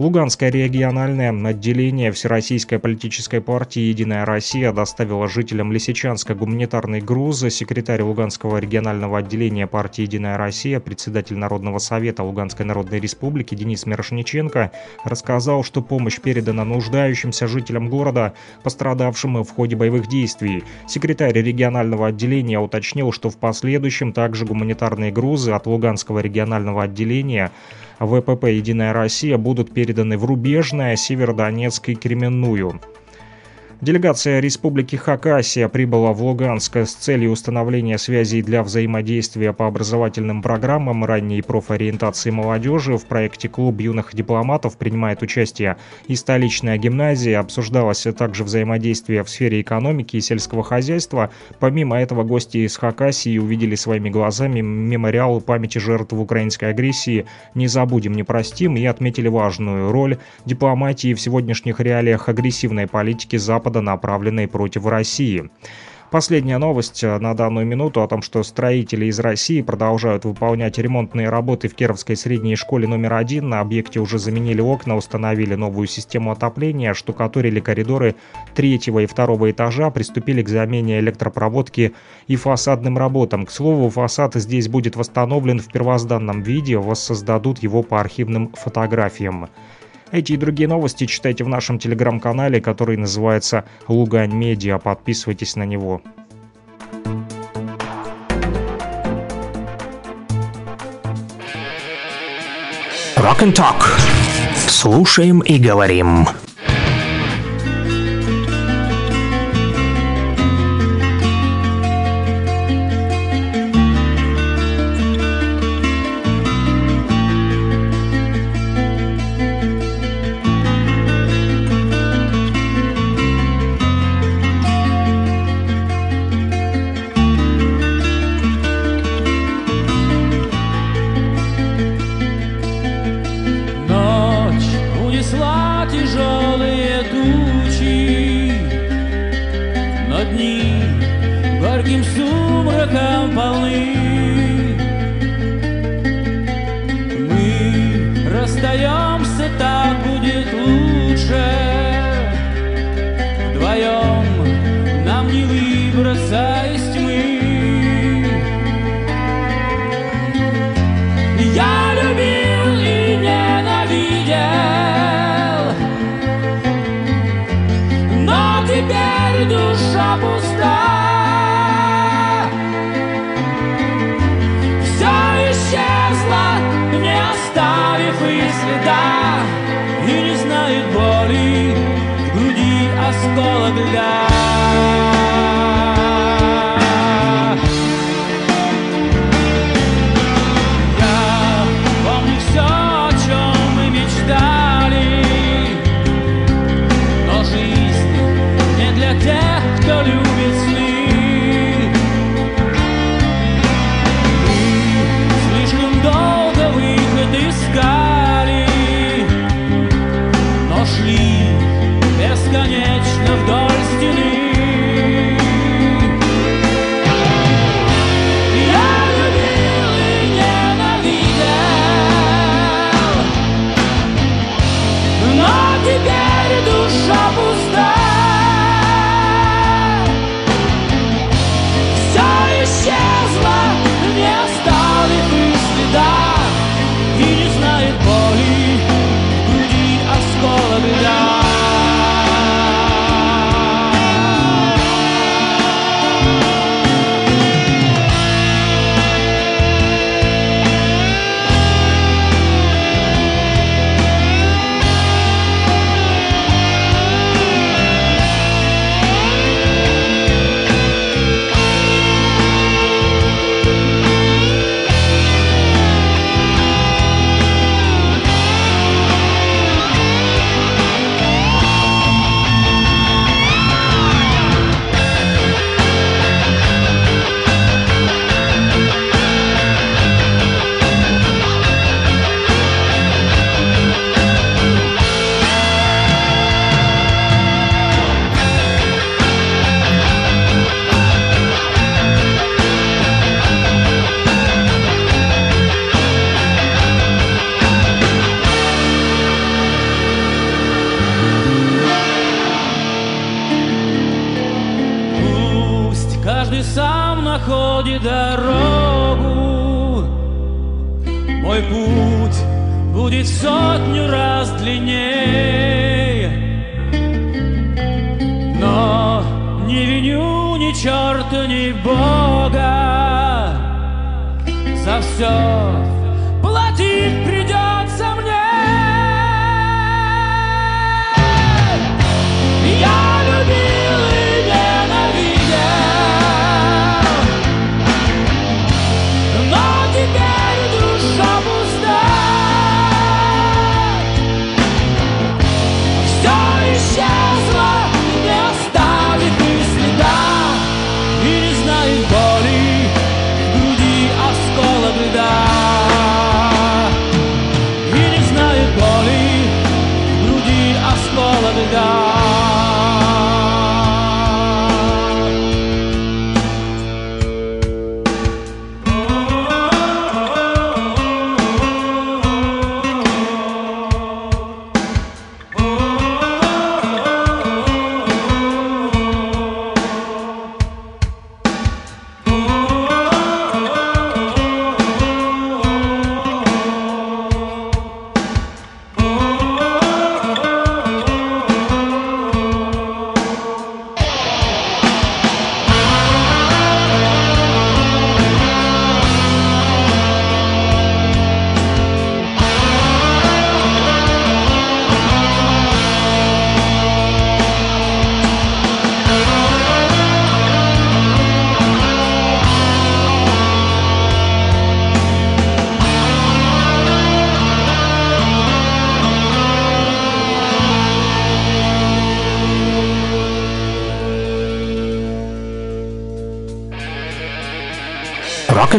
Луганское региональное отделение Всероссийской политической партии «Единая Россия» доставило жителям Лисичанска гуманитарный груз. Секретарь Луганского регионального отделения партии «Единая Россия», председатель Народного совета Луганской Народной Республики Денис Мирошниченко рассказал, что помощь передана нуждающимся жителям города, пострадавшим в ходе боевых действий. Секретарь регионального отделения уточнил, что в последующем также гуманитарные грузы от Луганского регионального отделения ВПП «Единая Россия» будут переданы в Рубежное, Северодонецк и Кременную. Делегация Республики Хакасия прибыла в Луганск с целью установления связей для взаимодействия по образовательным программам ранней профориентации молодежи. В проекте «Клуб юных дипломатов» принимает участие и столичная гимназия. Обсуждалось также взаимодействие в сфере экономики и сельского хозяйства. Помимо этого, гости из Хакасии увидели своими глазами мемориал памяти жертв украинской агрессии «Не забудем, не простим» и отметили важную роль дипломатии в сегодняшних реалиях агрессивной политики Запада Запада, направленной против России. Последняя новость э, на данную минуту о том, что строители из России продолжают выполнять ремонтные работы в Кировской средней школе номер один. На объекте уже заменили окна, установили новую систему отопления, штукатурили коридоры третьего и второго этажа, приступили к замене электропроводки и фасадным работам. К слову, фасад здесь будет восстановлен в первозданном виде, воссоздадут его по архивным фотографиям. Эти и другие новости читайте в нашем телеграм-канале, который называется Лугань Медиа. Подписывайтесь на него. Rock and Talk. Слушаем и говорим.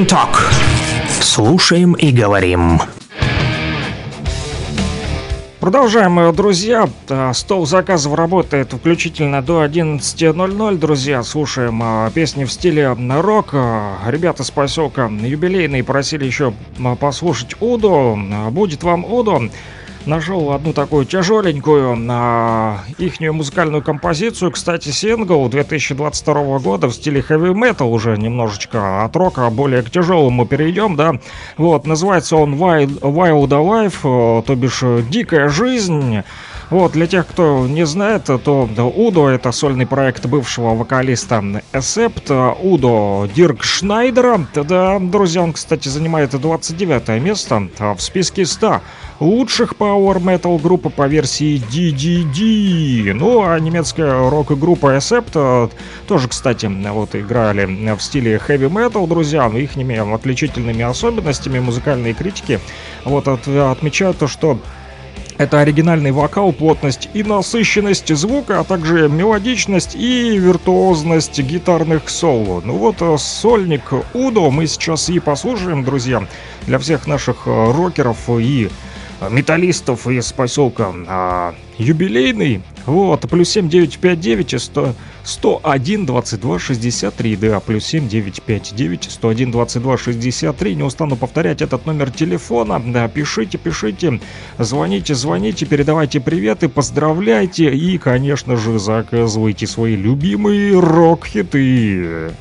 And Talk. Слушаем и говорим. Продолжаем, э, друзья. Э, Стол заказов работает включительно до 11.00, друзья. Слушаем э, песни в стиле рок. Ребята с поселка Юбилейный просили еще послушать Уду. Будет вам Уду. Нашел одну такую тяжеленькую на ихнюю музыкальную композицию. Кстати, сингл 2022 года в стиле heavy metal уже немножечко от рока более к тяжелому перейдем, да. Вот, называется он Wild, Wild Alive, э, то бишь э, Дикая жизнь. Вот, для тех, кто не знает, то Удо — это сольный проект бывшего вокалиста Эсепт, Удо Дирк Шнайдера. Да, друзья, он, кстати, занимает 29 место а, в списке 100 лучших Power Metal группы по версии DDD. Ну, а немецкая рок-группа э, тоже, кстати, вот играли в стиле Heavy Metal, друзья. Их отличительными особенностями музыкальные критики вот от, отмечают то, что это оригинальный вокал, плотность и насыщенность звука, а также мелодичность и виртуозность гитарных соло. Ну вот э, сольник Удо мы сейчас и послушаем, друзья, для всех наших э, рокеров и металлистов из поселка а, юбилейный. Вот, плюс 7959 100, 101 22 63, да, плюс 7959 101 22 63. Не устану повторять этот номер телефона. Да, пишите, пишите, звоните, звоните, передавайте приветы, поздравляйте и, конечно же, заказывайте свои любимые рок-хиты.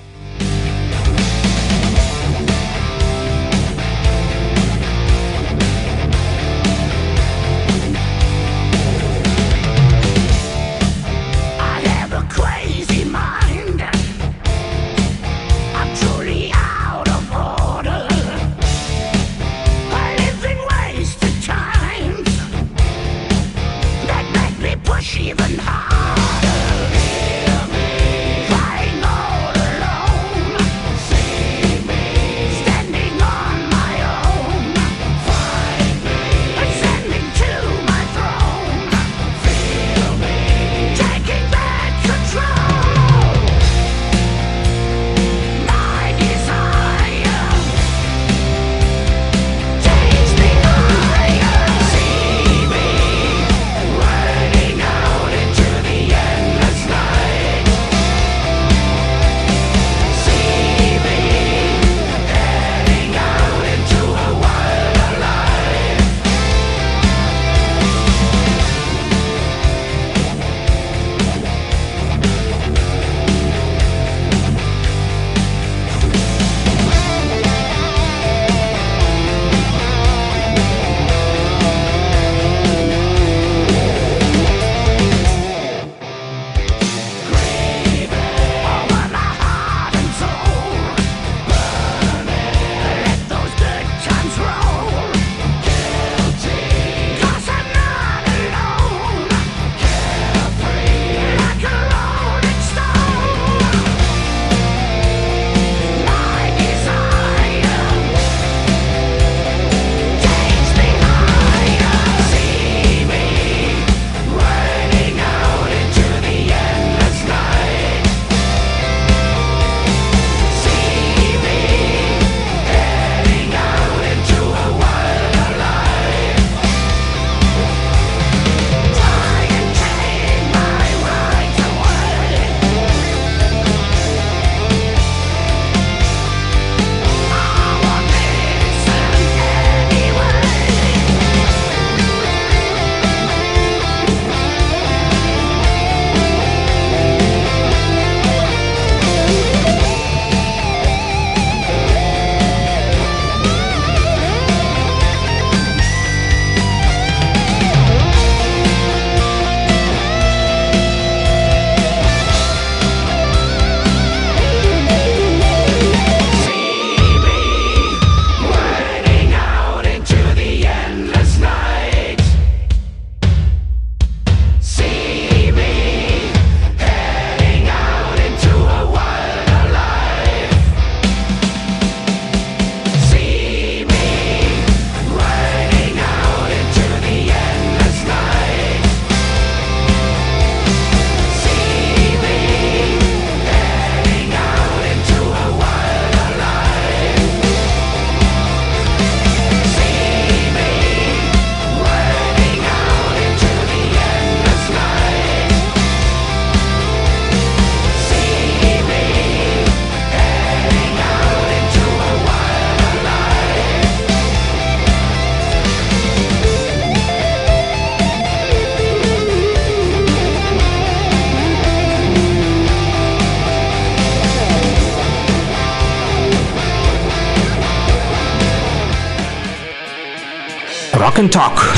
And Talk.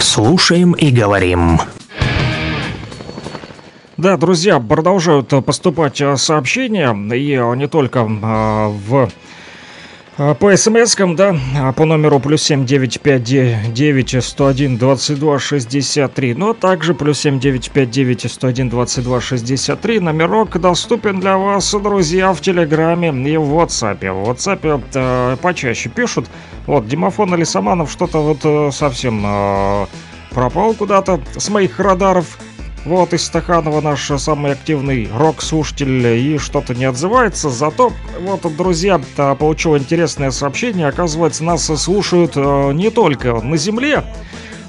слушаем и говорим. Да, друзья, продолжают поступать э, сообщения, и э, не только э, в по смс-кам, да, а по номеру плюс семь девять пять девять сто один двадцать два шестьдесят три, но также плюс семь девять пять девять сто один двадцать два шестьдесят три. Номерок доступен для вас, друзья, в Телеграме и в WhatsApp. В WhatsApp э, почаще пишут, вот, Димофон Алисаманов что-то вот э, совсем э, пропал куда-то с моих радаров, вот из Стаханова наш самый активный рок-слушатель и что-то не отзывается. Зато, вот, друзья, получил интересное сообщение. Оказывается, нас слушают э, не только на Земле,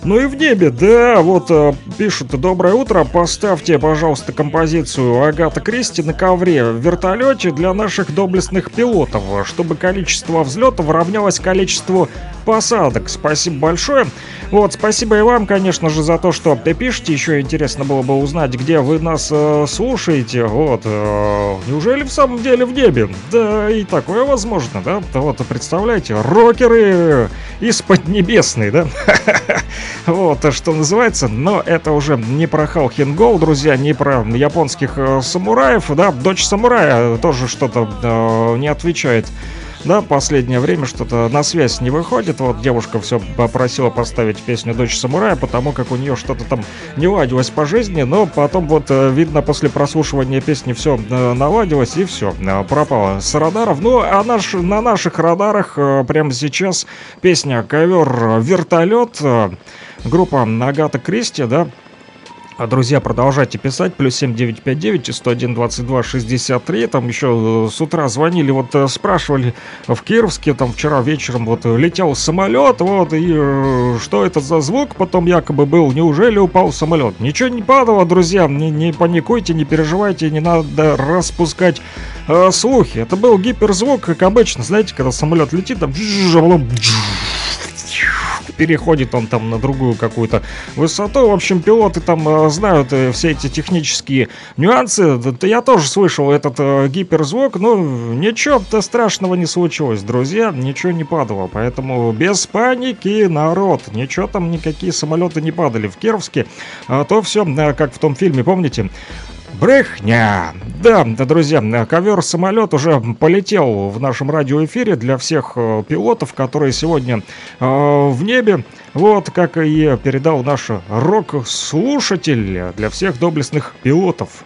но и в небе. Да, вот э, пишут «Доброе утро, поставьте, пожалуйста, композицию Агата Кристи на ковре в вертолете для наших доблестных пилотов, чтобы количество взлетов равнялось количеству посадок. Спасибо большое. Вот, спасибо и вам, конечно же, за то, что ты пишете. Еще интересно было бы узнать, где вы нас э, слушаете. Вот, э, неужели в самом деле в небе? Да, и такое возможно, да? Вот, представляете, рокеры из Поднебесной, да? Вот, э, что называется. Но это уже не про Халхингол, друзья, не про японских э, самураев, да? Дочь самурая тоже что-то э, не отвечает да, последнее время что-то на связь не выходит. Вот девушка все попросила поставить песню «Дочь самурая», потому как у нее что-то там не ладилось по жизни, но потом вот, э, видно, после прослушивания песни все наладилось и все, пропало с радаров. Ну, а наш, на наших радарах э, прямо сейчас песня «Ковер вертолет», э, группа Агата Кристи, да, а, Друзья, продолжайте писать. Плюс 7959 101 22 63. Там еще э, с утра звонили, вот э, спрашивали в Кировске, там вчера вечером вот э, летел самолет, вот, и э, что это за звук потом якобы был, неужели упал самолет? Ничего не падало, друзья, не, не паникуйте, не переживайте, не надо распускать э, слухи. Это был гиперзвук, как обычно, знаете, когда самолет летит, там переходит он там на другую какую-то высоту. В общем, пилоты там э, знают э, все эти технические нюансы. Я тоже слышал этот э, гиперзвук, но ничего-то страшного не случилось, друзья, ничего не падало. Поэтому без паники, народ, ничего там, никакие самолеты не падали в Кировске. А то все, как в том фильме, помните? Брехня! Да, да, друзья, ковер-самолет уже полетел в нашем радиоэфире для всех э, пилотов, которые сегодня э, в небе. Вот как и передал наш рок-слушатель для всех доблестных пилотов.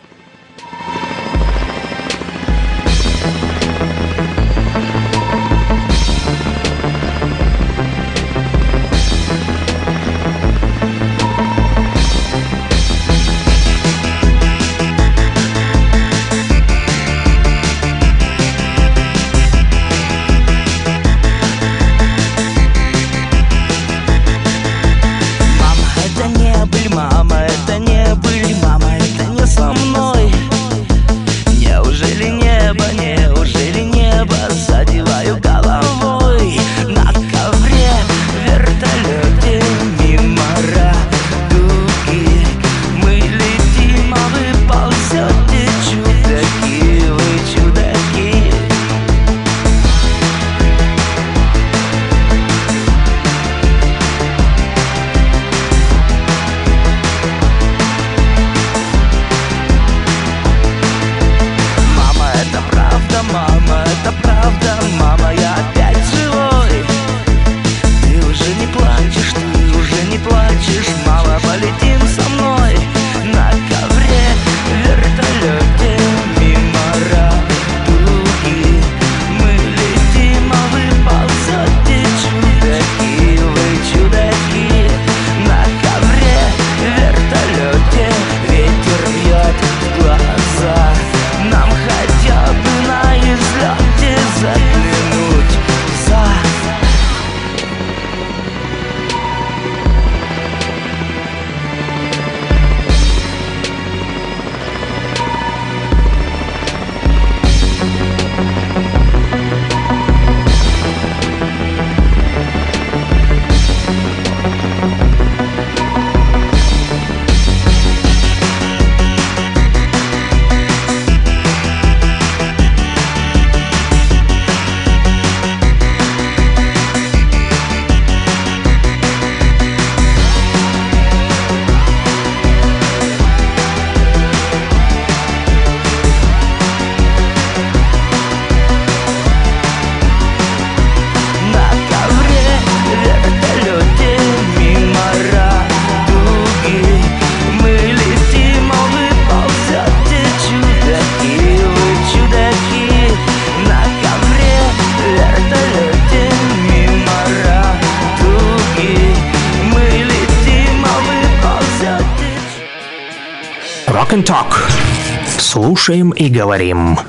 И говорим.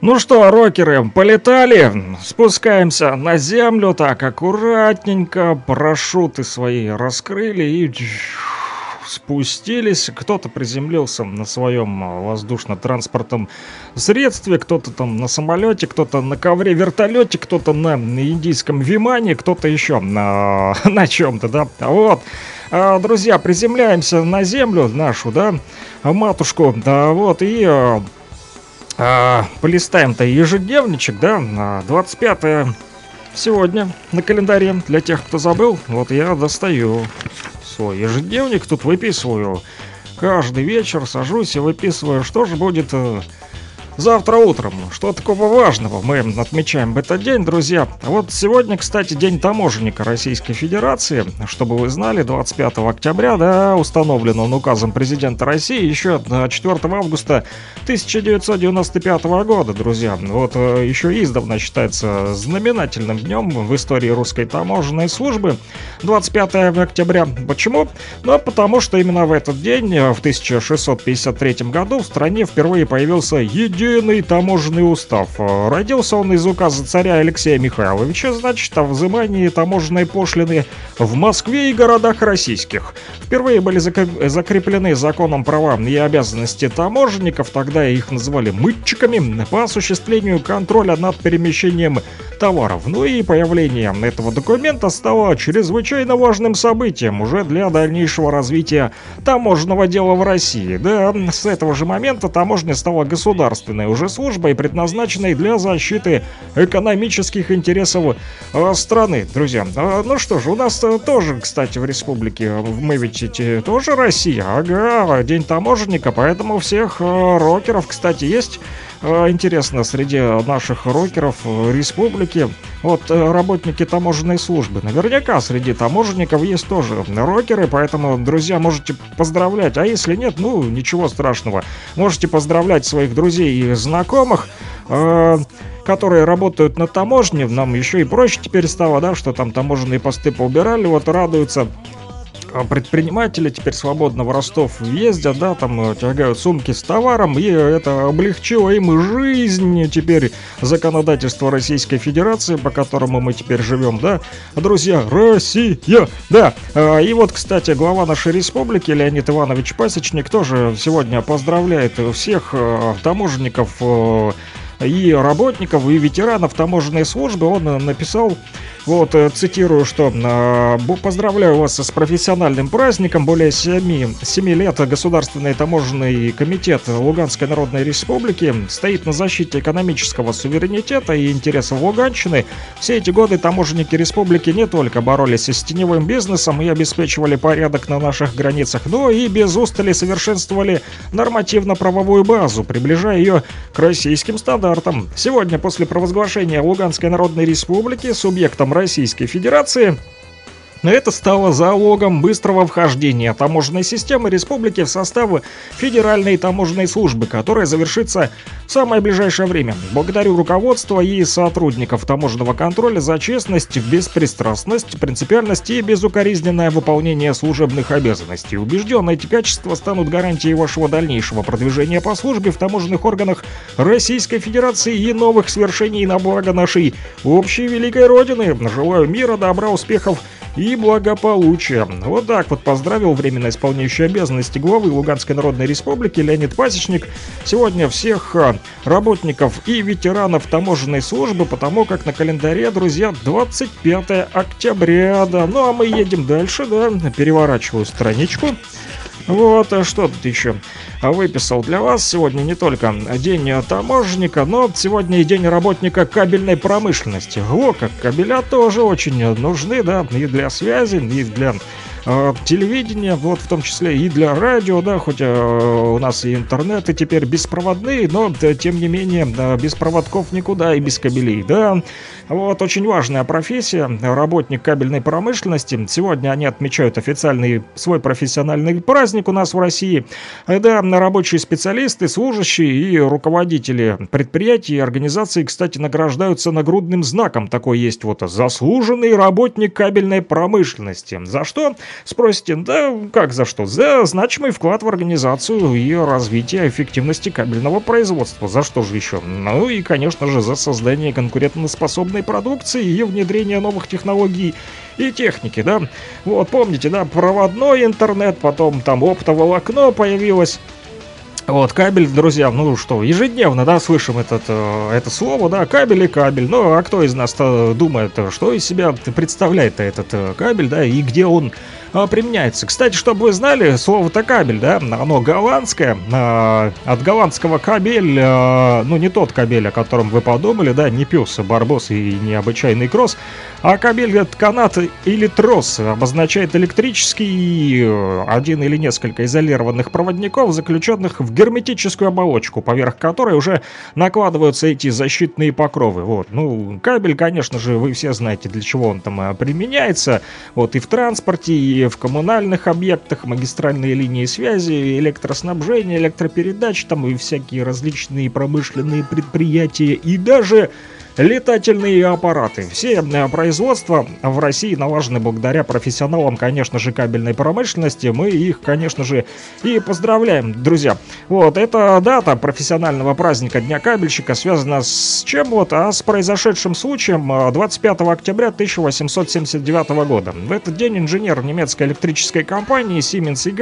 Ну что, рокеры, полетали? Спускаемся на землю так аккуратненько, парашюты свои раскрыли и спустились. Кто-то приземлился на своем воздушно-транспортном средстве, кто-то там на самолете, кто-то на ковре-вертолете, кто-то на индийском вимане, кто-то еще на, на чем-то, да. Вот. А, Друзья, приземляемся на землю нашу, да, матушку, да, вот, и а, а, полистаем-то ежедневничек, да, на 25 сегодня на календаре. Для тех, кто забыл, вот я достаю свой ежедневник, тут выписываю. Каждый вечер сажусь и выписываю, что же будет э, завтра утром. Что такого важного мы отмечаем этот день, друзья. А Вот сегодня, кстати, день таможенника Российской Федерации. Чтобы вы знали, 25 октября, да, установлен он указом президента России еще 4 августа 1995 года, друзья. Вот э, еще издавна считается знаменательным днем в истории русской таможенной службы. 25 октября. Почему? Ну, потому что именно в этот день, э, в 1653 году, в стране впервые появился единый таможенный устав. Родился он из указа царя Алексея Михайловича, значит, о взимании таможенной пошлины в Москве и городах российских. Впервые были закреп- закреплены законом права и обязанности таможенников, тогда их называли мытчиками, по осуществлению контроля над перемещением товаров. Ну и появление этого документа стало чрезвычайно важным событием уже для дальнейшего развития таможенного дела в России. Да, с этого же момента таможня стала государственной уже службой, предназначенной для защиты экономических интересов э, страны, друзья. А, Ну что ж, у нас э, тоже, кстати, в республике, мы ведь тоже Россия, ага, день таможенника, поэтому всех э, рокеров, кстати, есть э, интересно среди наших рокеров э, республики, вот э, работники таможенной службы. Наверняка среди таможенников есть тоже рокеры, поэтому, друзья, можете поздравлять. А если нет, ну, ничего страшного. Можете поздравлять своих друзей и знакомых. э, которые работают на таможне, нам еще и проще теперь стало, да, что там таможенные посты поубирали, вот радуются предприниматели теперь свободно в Ростов ездят, да, там э, тягают сумки с товаром, и это облегчило им жизнь. Теперь законодательство Российской Федерации, по которому мы теперь живем, да, друзья, Россия, да. А, И вот, кстати, глава нашей республики Леонид Иванович Пасечник тоже сегодня поздравляет всех э, таможенников э, и работников, и ветеранов таможенной службы. Он написал, вот, э, цитирую, что э, «Бу- «Поздравляю вас с профессиональным праздником. Более 7, 7 лет Государственный таможенный комитет Луганской Народной Республики стоит на защите экономического суверенитета и интересов Луганщины. Все эти годы таможенники республики не только боролись с теневым бизнесом и обеспечивали порядок на наших границах, но и без устали совершенствовали нормативно-правовую базу, приближая ее к российским стандартам. Сегодня, после провозглашения Луганской Народной Республики субъектом Российской Федерации, это стало залогом быстрого вхождения таможенной системы республики в состав Федеральной таможенной службы, которая завершится в самое ближайшее время. Благодарю руководство и сотрудников таможенного контроля за честность, беспристрастность, принципиальность и безукоризненное выполнение служебных обязанностей. Убежден, эти качества станут гарантией вашего дальнейшего продвижения по службе в таможенных органах Российской Федерации и новых свершений на благо нашей общей великой Родины. Желаю мира, добра, успехов и благополучия. Вот так вот поздравил временно исполняющий обязанности главы Луганской Народной Республики Леонид Пасечник сегодня всех а, работников и ветеранов таможенной службы, потому как на календаре, друзья, 25 октября, да. Ну а мы едем дальше, да, переворачиваю страничку. Вот, а что тут еще выписал для вас сегодня не только день таможенника, но сегодня и день работника кабельной промышленности. О, как кабеля тоже очень нужны, да, и для связи, и для э, телевидения, вот в том числе и для радио, да, хоть э, у нас и интернеты теперь беспроводные, но да, тем не менее да, без проводков никуда и без кабелей, да. Вот очень важная профессия, работник кабельной промышленности. Сегодня они отмечают официальный свой профессиональный праздник у нас в России. Э, Да, рабочие специалисты, служащие и руководители предприятий и организаций, кстати, награждаются нагрудным знаком. Такой есть вот заслуженный работник кабельной промышленности. За что? Спросите, да как за что? За значимый вклад в организацию и развитие эффективности кабельного производства. За что же еще? Ну и, конечно же, за создание конкурентоспособной продукции и внедрение новых технологий и техники, да? Вот, помните, да, проводной интернет, потом там оптоволокно появилось. Вот, кабель, друзья, ну что, ежедневно, да, слышим этот, э, это слово, да, кабель и кабель. Ну, а кто из нас думает, что из себя представляет этот э, кабель, да, и где он применяется. Кстати, чтобы вы знали, слово-то кабель, да, оно голландское, а, от голландского кабель, а, ну не тот кабель, о котором вы подумали, да, не пес, барбос и необычайный кросс, а кабель это канат или трос, обозначает электрический один или несколько изолированных проводников, заключенных в герметическую оболочку, поверх которой уже накладываются эти защитные покровы. Вот, ну, кабель, конечно же, вы все знаете, для чего он там применяется, вот и в транспорте, и в коммунальных объектах, магистральные линии связи, электроснабжение, электропередач, там и всякие различные промышленные предприятия, и даже летательные аппараты. Все э, производства в России налажены благодаря профессионалам, конечно же, кабельной промышленности. Мы их, конечно же, и поздравляем, друзья. Вот, эта дата профессионального праздника Дня кабельщика связана с чем вот, а с произошедшим случаем 25 э, октября 1879 года. В этот день инженер немецкой электрической компании Siemens и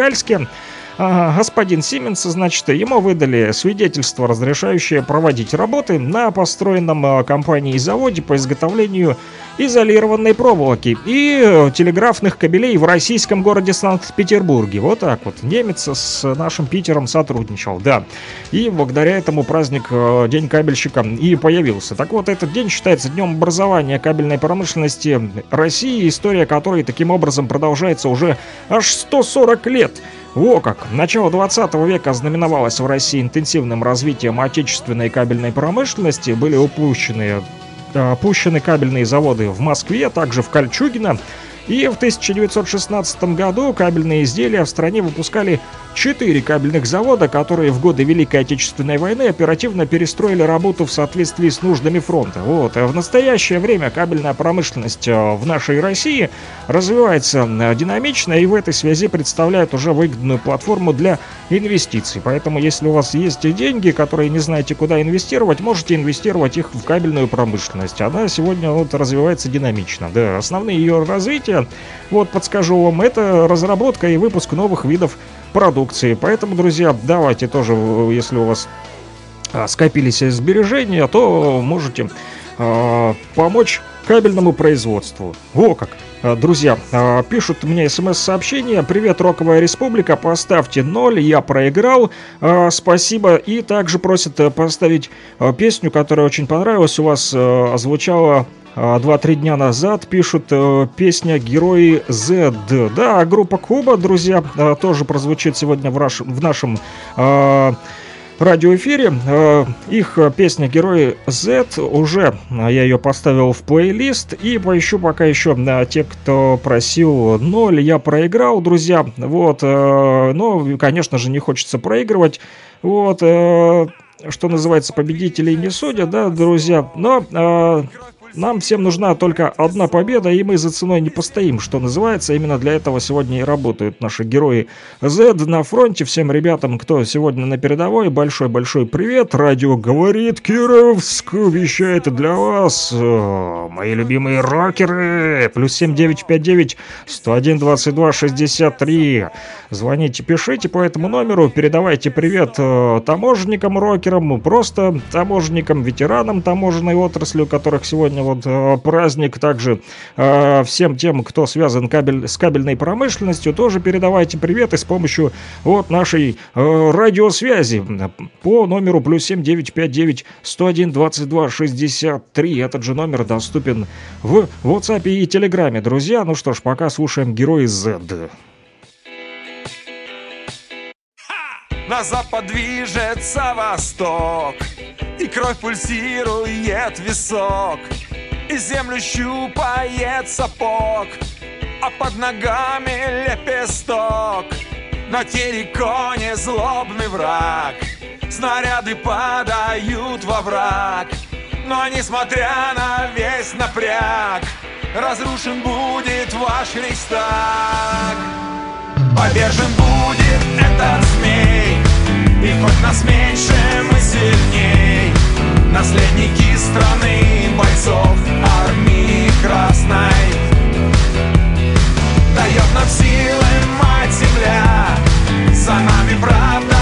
Ага, господин Сименс, значит, ему выдали свидетельство, разрешающее проводить работы на построенном а, компанией заводе по изготовлению изолированной проволоки и э, телеграфных кабелей в российском городе Санкт-Петербурге. Вот так вот. Немец с нашим Питером сотрудничал, да. И благодаря этому праздник э, День кабельщика и появился. Так вот, этот день считается днем образования кабельной промышленности России, история которой таким образом продолжается уже аж 140 лет. Во как! Начало 20 века знаменовалось в России интенсивным развитием отечественной кабельной промышленности. Были упущены, опущены кабельные заводы в Москве, также в Кольчугино. И в 1916 году кабельные изделия в стране выпускали четыре кабельных завода, которые в годы Великой Отечественной войны оперативно перестроили работу в соответствии с нуждами фронта. Вот. А в настоящее время кабельная промышленность э, в нашей России развивается э, динамично и в этой связи представляет уже выгодную платформу для инвестиций. Поэтому, если у вас есть деньги, которые не знаете, куда инвестировать, можете инвестировать их в кабельную промышленность. Она сегодня вот развивается динамично. Да, основные ее развития, вот подскажу вам, это разработка и выпуск новых видов продукции. Поэтому, друзья, давайте тоже, если у вас а, скопились сбережения, то можете э, помочь кабельному производству. Во как! А, друзья, пишут мне смс-сообщение. Привет, Роковая Республика, поставьте 0, я проиграл. Спасибо. И также просят э, поставить песню, которая очень понравилась. У вас озвучала Два-три дня назад пишут э, песня «Герои Z». Да, группа Куба, друзья, э, тоже прозвучит сегодня в, раш, в нашем э, радиоэфире. Их песня «Герои Z» уже, я ее поставил в плейлист и поищу пока еще на те, кто просил ноль, я проиграл, друзья. Вот, но, конечно же, не хочется проигрывать. Вот, что называется, победителей не судят, да, друзья. Но нам всем нужна только одна победа, и мы за ценой не постоим, что называется. Именно для этого сегодня и работают наши герои Z на фронте. Всем ребятам, кто сегодня на передовой, большой-большой привет. Радио говорит Кировск, вещает для вас. Э, мои любимые рокеры. Плюс 7959 101 22 63. Звоните, пишите по этому номеру, передавайте привет э, таможенникам, рокерам, просто таможенникам, ветеранам таможенной отрасли, у которых сегодня вот э, праздник. Также э, всем тем, кто связан кабель, с кабельной промышленностью, тоже передавайте привет и с помощью вот нашей э, радиосвязи по номеру плюс 7959 101 22 63. Этот же номер доступен в WhatsApp и Телеграме, друзья. Ну что ж, пока слушаем Герои Z. На запад движется восток И кровь пульсирует висок И землю щупает сапог А под ногами лепесток На терриконе злобный враг Снаряды падают во враг Но несмотря на весь напряг разрушен будет ваш рейхстаг. Повержен будет этот змей, и хоть нас меньше, мы сильней. Наследники страны бойцов красной Дает нам силы мать земля. За нами правда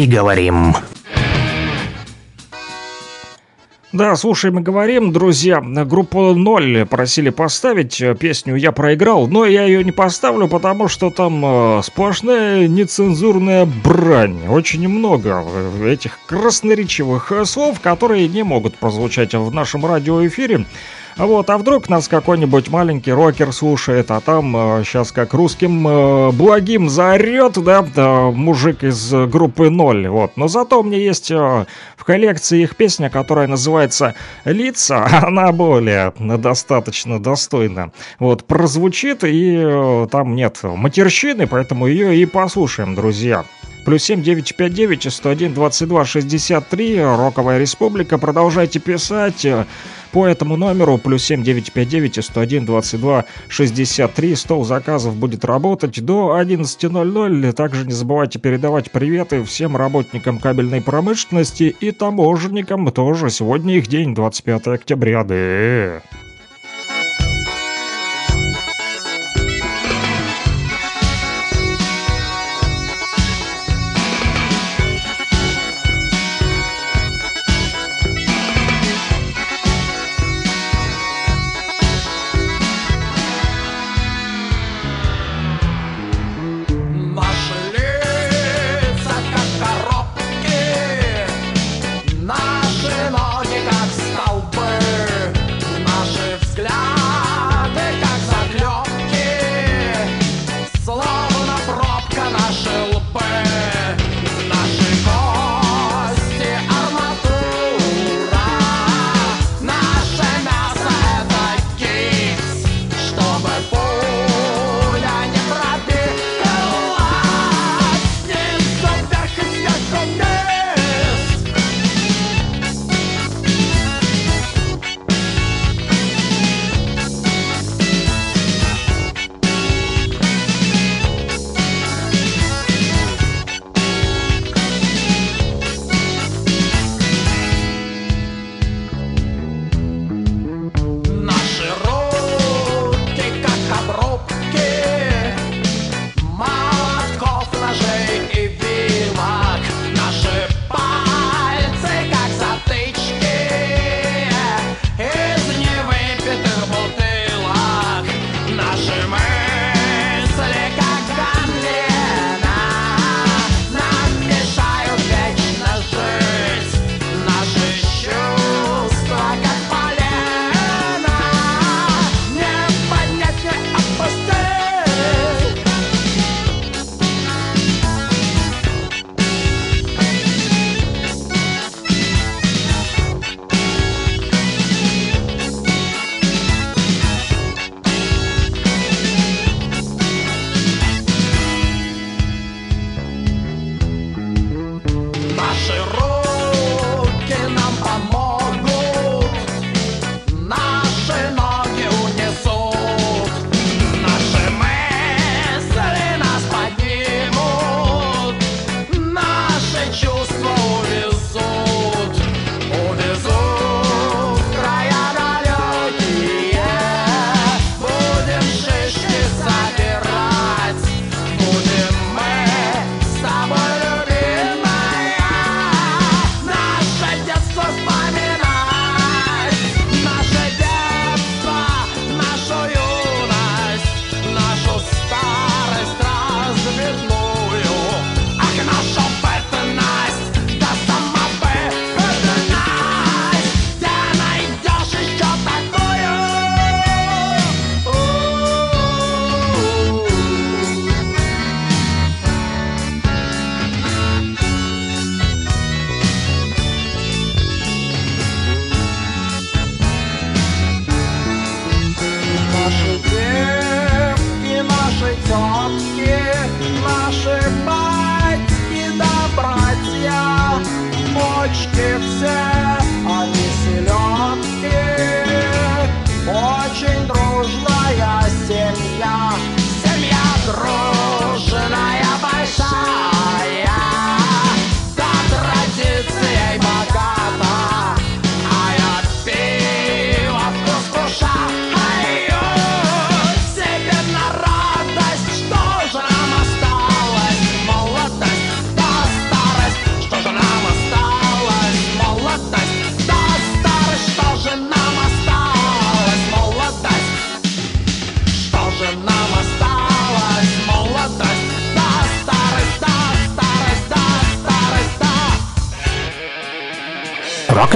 и говорим. Да, слушаем и говорим, друзья. Группу «Ноль» просили поставить э, песню «Я проиграл», но я ее не поставлю, потому что там э, сплошная нецензурная брань. Очень много э, этих красноречивых слов, которые не могут прозвучать в нашем радиоэфире. Вот, а вдруг нас какой-нибудь маленький рокер слушает, а там сейчас как русским э, благим заорет, да, да, мужик из э, группы «Ноль», вот. Но зато у меня есть э, в коллекции их песня, которая называется «Лица», она более достаточно достойно, вот, прозвучит, и э, там нет матерщины, поэтому ее и послушаем, друзья. Плюс 7 959 101 22 63 Роковая Республика. Продолжайте писать э, по этому номеру. Плюс 7 959 101 22 63. Стол заказов будет работать до 11.00. Также не забывайте передавать приветы всем работникам кабельной промышленности и таможенникам. Тоже сегодня их день, 25 октября. Да.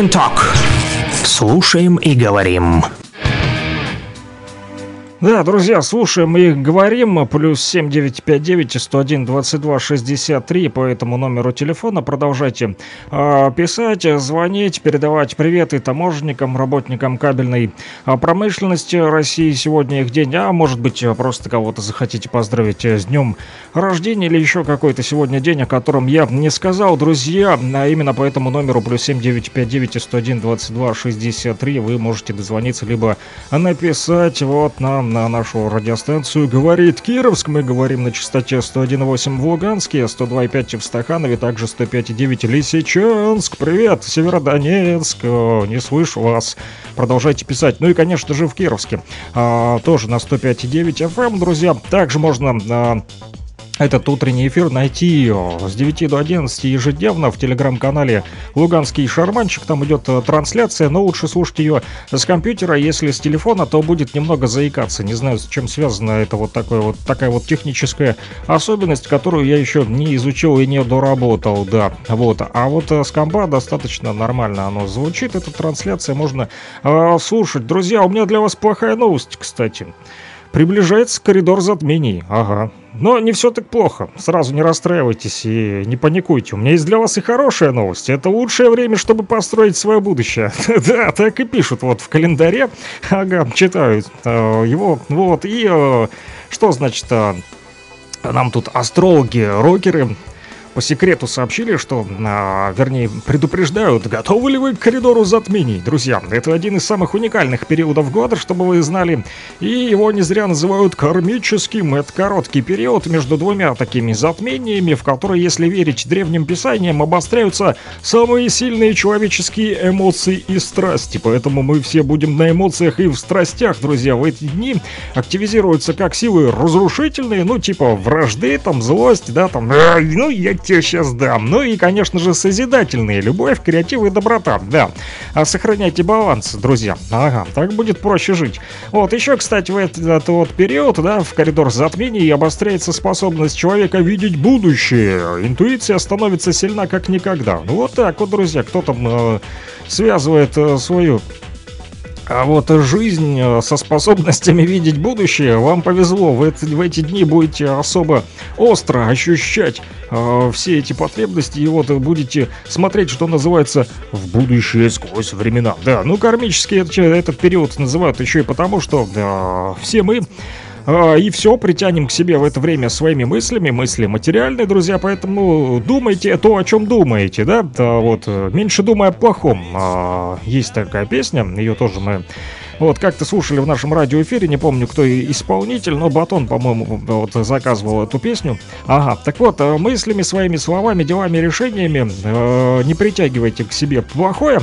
And Talk. Слушаем и говорим. Да, друзья, слушаем и говорим. Плюс 7959 101 22 63 по этому номеру телефона. Продолжайте э, писать, звонить, передавать приветы таможенникам, работникам кабельной а, промышленности России. Сегодня их день. А может быть, просто кого-то захотите поздравить э, с днем рождения или еще какой-то сегодня день, о котором я не сказал. Друзья, а именно по этому номеру плюс 7959 101 22 63 вы можете дозвониться либо написать вот на на нашу радиостанцию «Говорит Кировск». Мы говорим на частоте 101.8 в Луганске, 102.5 в Стаханове, также 105.9 Лисичанск. Привет, Северодонецк. Не слышу вас. Продолжайте писать. Ну и, конечно же, в Кировске. А, тоже на 105.9 FM, друзья. Также можно... а, этот утренний эфир найти с 9 до 11 ежедневно в телеграм-канале «Луганский шарманчик». Там идет э, трансляция, но лучше слушать ее с компьютера. Если с телефона, то будет немного заикаться. Не знаю, с чем связана это вот, такое вот такая вот техническая особенность, которую я еще не изучил и не доработал, да. Вот. А вот э, с комба достаточно нормально оно звучит. Эта трансляция можно э, слушать. Друзья, у меня для вас плохая новость, кстати. Приближается коридор затмений. Ага. Но не все так плохо. Сразу не расстраивайтесь и не паникуйте. У меня есть для вас и хорошая новость. Это лучшее время, чтобы построить свое будущее. Да, так и пишут вот в календаре. Ага, читают э, его. Вот. И э, что значит э, нам тут астрологи, рокеры по секрету сообщили, что, а, вернее, предупреждают, готовы ли вы к коридору затмений, друзья. Это один из самых уникальных периодов года, чтобы вы знали, и его не зря называют кармическим. Это короткий период между двумя такими затмениями, в который, если верить древним писаниям, обостряются самые сильные человеческие эмоции и страсти. Поэтому мы все будем на эмоциях и в страстях, друзья. В эти дни активизируются как силы разрушительные, ну, типа вражды, там, злость, да, там, «Ай, ну, я тебе сейчас дам. Ну и, конечно же, созидательные, любовь, креатив и доброта, да. А сохраняйте баланс, друзья. Ага, так будет проще жить. Вот, еще, кстати, в этот, вот период, да, в коридор затмений обостряется способность человека видеть будущее. Интуиция становится сильна как никогда. Ну вот так вот, друзья, кто там э, связывает э, свою а вот жизнь э, со способностями видеть будущее, вам повезло, в в эти дни будете особо остро ощущать э, все эти потребности, и вот будете смотреть, что называется, в будущее сквозь времена. Да, ну кармический это- этот период называют еще и потому, что э, все мы и все, притянем к себе в это время своими мыслями, мысли материальные, друзья, поэтому думайте то, о чем думаете, да, вот, э, меньше думай о плохом. А, Есть такая песня, ее тоже мы вот, как-то слушали в нашем радиоэфире, не помню, кто исполнитель, но Батон, по-моему, вот заказывал эту песню. Ага, так вот, э, мыслями, своими словами, делами, решениями э, не притягивайте к себе плохое.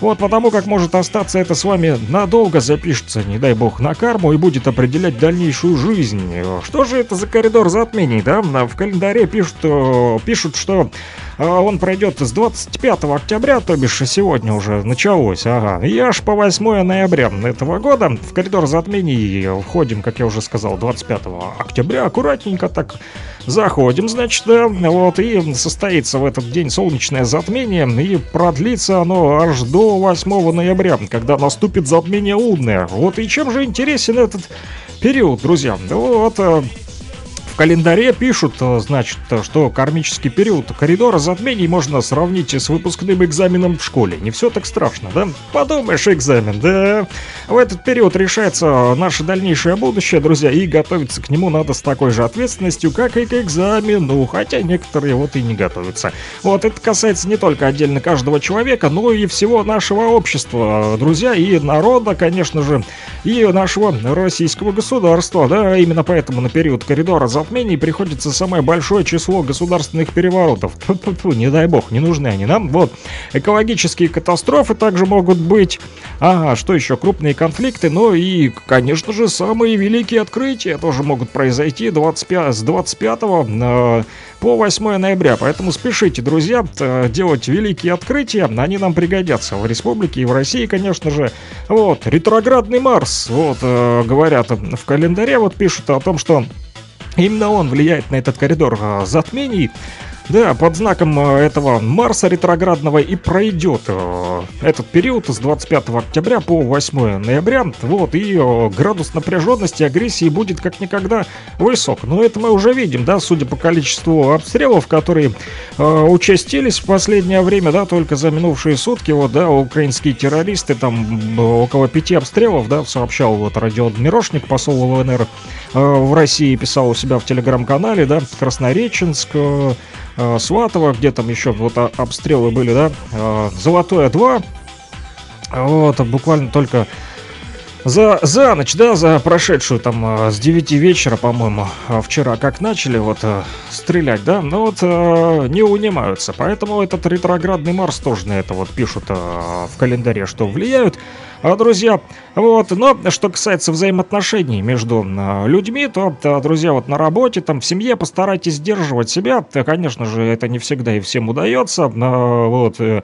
Вот потому как может остаться это с вами надолго запишется, не дай бог, на карму и будет определять дальнейшую жизнь. Что же это за коридор затмений, да? В календаре пишут, э, пишут что э, он пройдет с 25 октября, то бишь сегодня уже началось, ага, и аж по 8 ноября этого года в коридор затмений входим, как я уже сказал, 25 октября, аккуратненько так заходим, значит, да, вот, и состоится в этот день солнечное затмение, и продлится оно аж до 8 ноября, когда наступит затмение лунное. Вот и чем же интересен этот период, друзья? Вот, э, календаре пишут, э, значит, что кармический период коридора затмений можно сравнить с выпускным экзаменом в школе. Не все так страшно, да? Подумаешь, экзамен, да? В этот период решается наше дальнейшее будущее, друзья, и готовиться к нему надо с такой же ответственностью, как и к экзамену, хотя некоторые вот и не готовятся. Вот, это касается не только отдельно каждого человека, но и всего нашего общества, друзья, и народа, конечно же, и нашего российского государства, да, именно поэтому на период коридора затмений приходится самое большое число государственных переворотов. Тьфу-тьфу-тьфу, не дай бог, не нужны они нам. Вот, экологические катастрофы также могут быть. Ага, что еще? Крупные конфликты, ну и, конечно же, самые великие открытия тоже могут произойти 25, с 25 э, по 8 ноября. Поэтому спешите, друзья, т- делать великие открытия, они нам пригодятся в республике и в России, конечно же. Вот, ретроградный Марс, вот, э, говорят в календаре, вот пишут о том, что именно он влияет на этот коридор э, затмений. Да, под знаком э, этого Марса ретроградного и пройдет э, этот период с 25 октября по 8 ноября. Вот, и э, градус напряженности, агрессии будет как никогда высок. Но это мы уже видим, да, судя по количеству обстрелов, которые участились в последнее время, да, только за минувшие сутки, вот, да, украинские террористы, там около пяти обстрелов, да, сообщал вот радиодмирошник, посол ЛНР в России, писал у себя в телеграм-канале, да, Краснореченск, э, Сватово, где там еще вот а, обстрелы были, да, э, Золотое 2, вот, буквально только за, за ночь, да, за прошедшую там э, с 9 вечера, по-моему, э, вчера как начали вот стрелять, да, но вот э, не унимаются, поэтому этот ретроградный Марс тоже на это вот пишут в календаре, что влияют. А, друзья, вот, но что касается взаимоотношений между э, людьми, то, э, друзья, вот на работе, там, в семье постарайтесь сдерживать себя. Э, Конечно же, это не всегда и всем удается. э, Вот, э,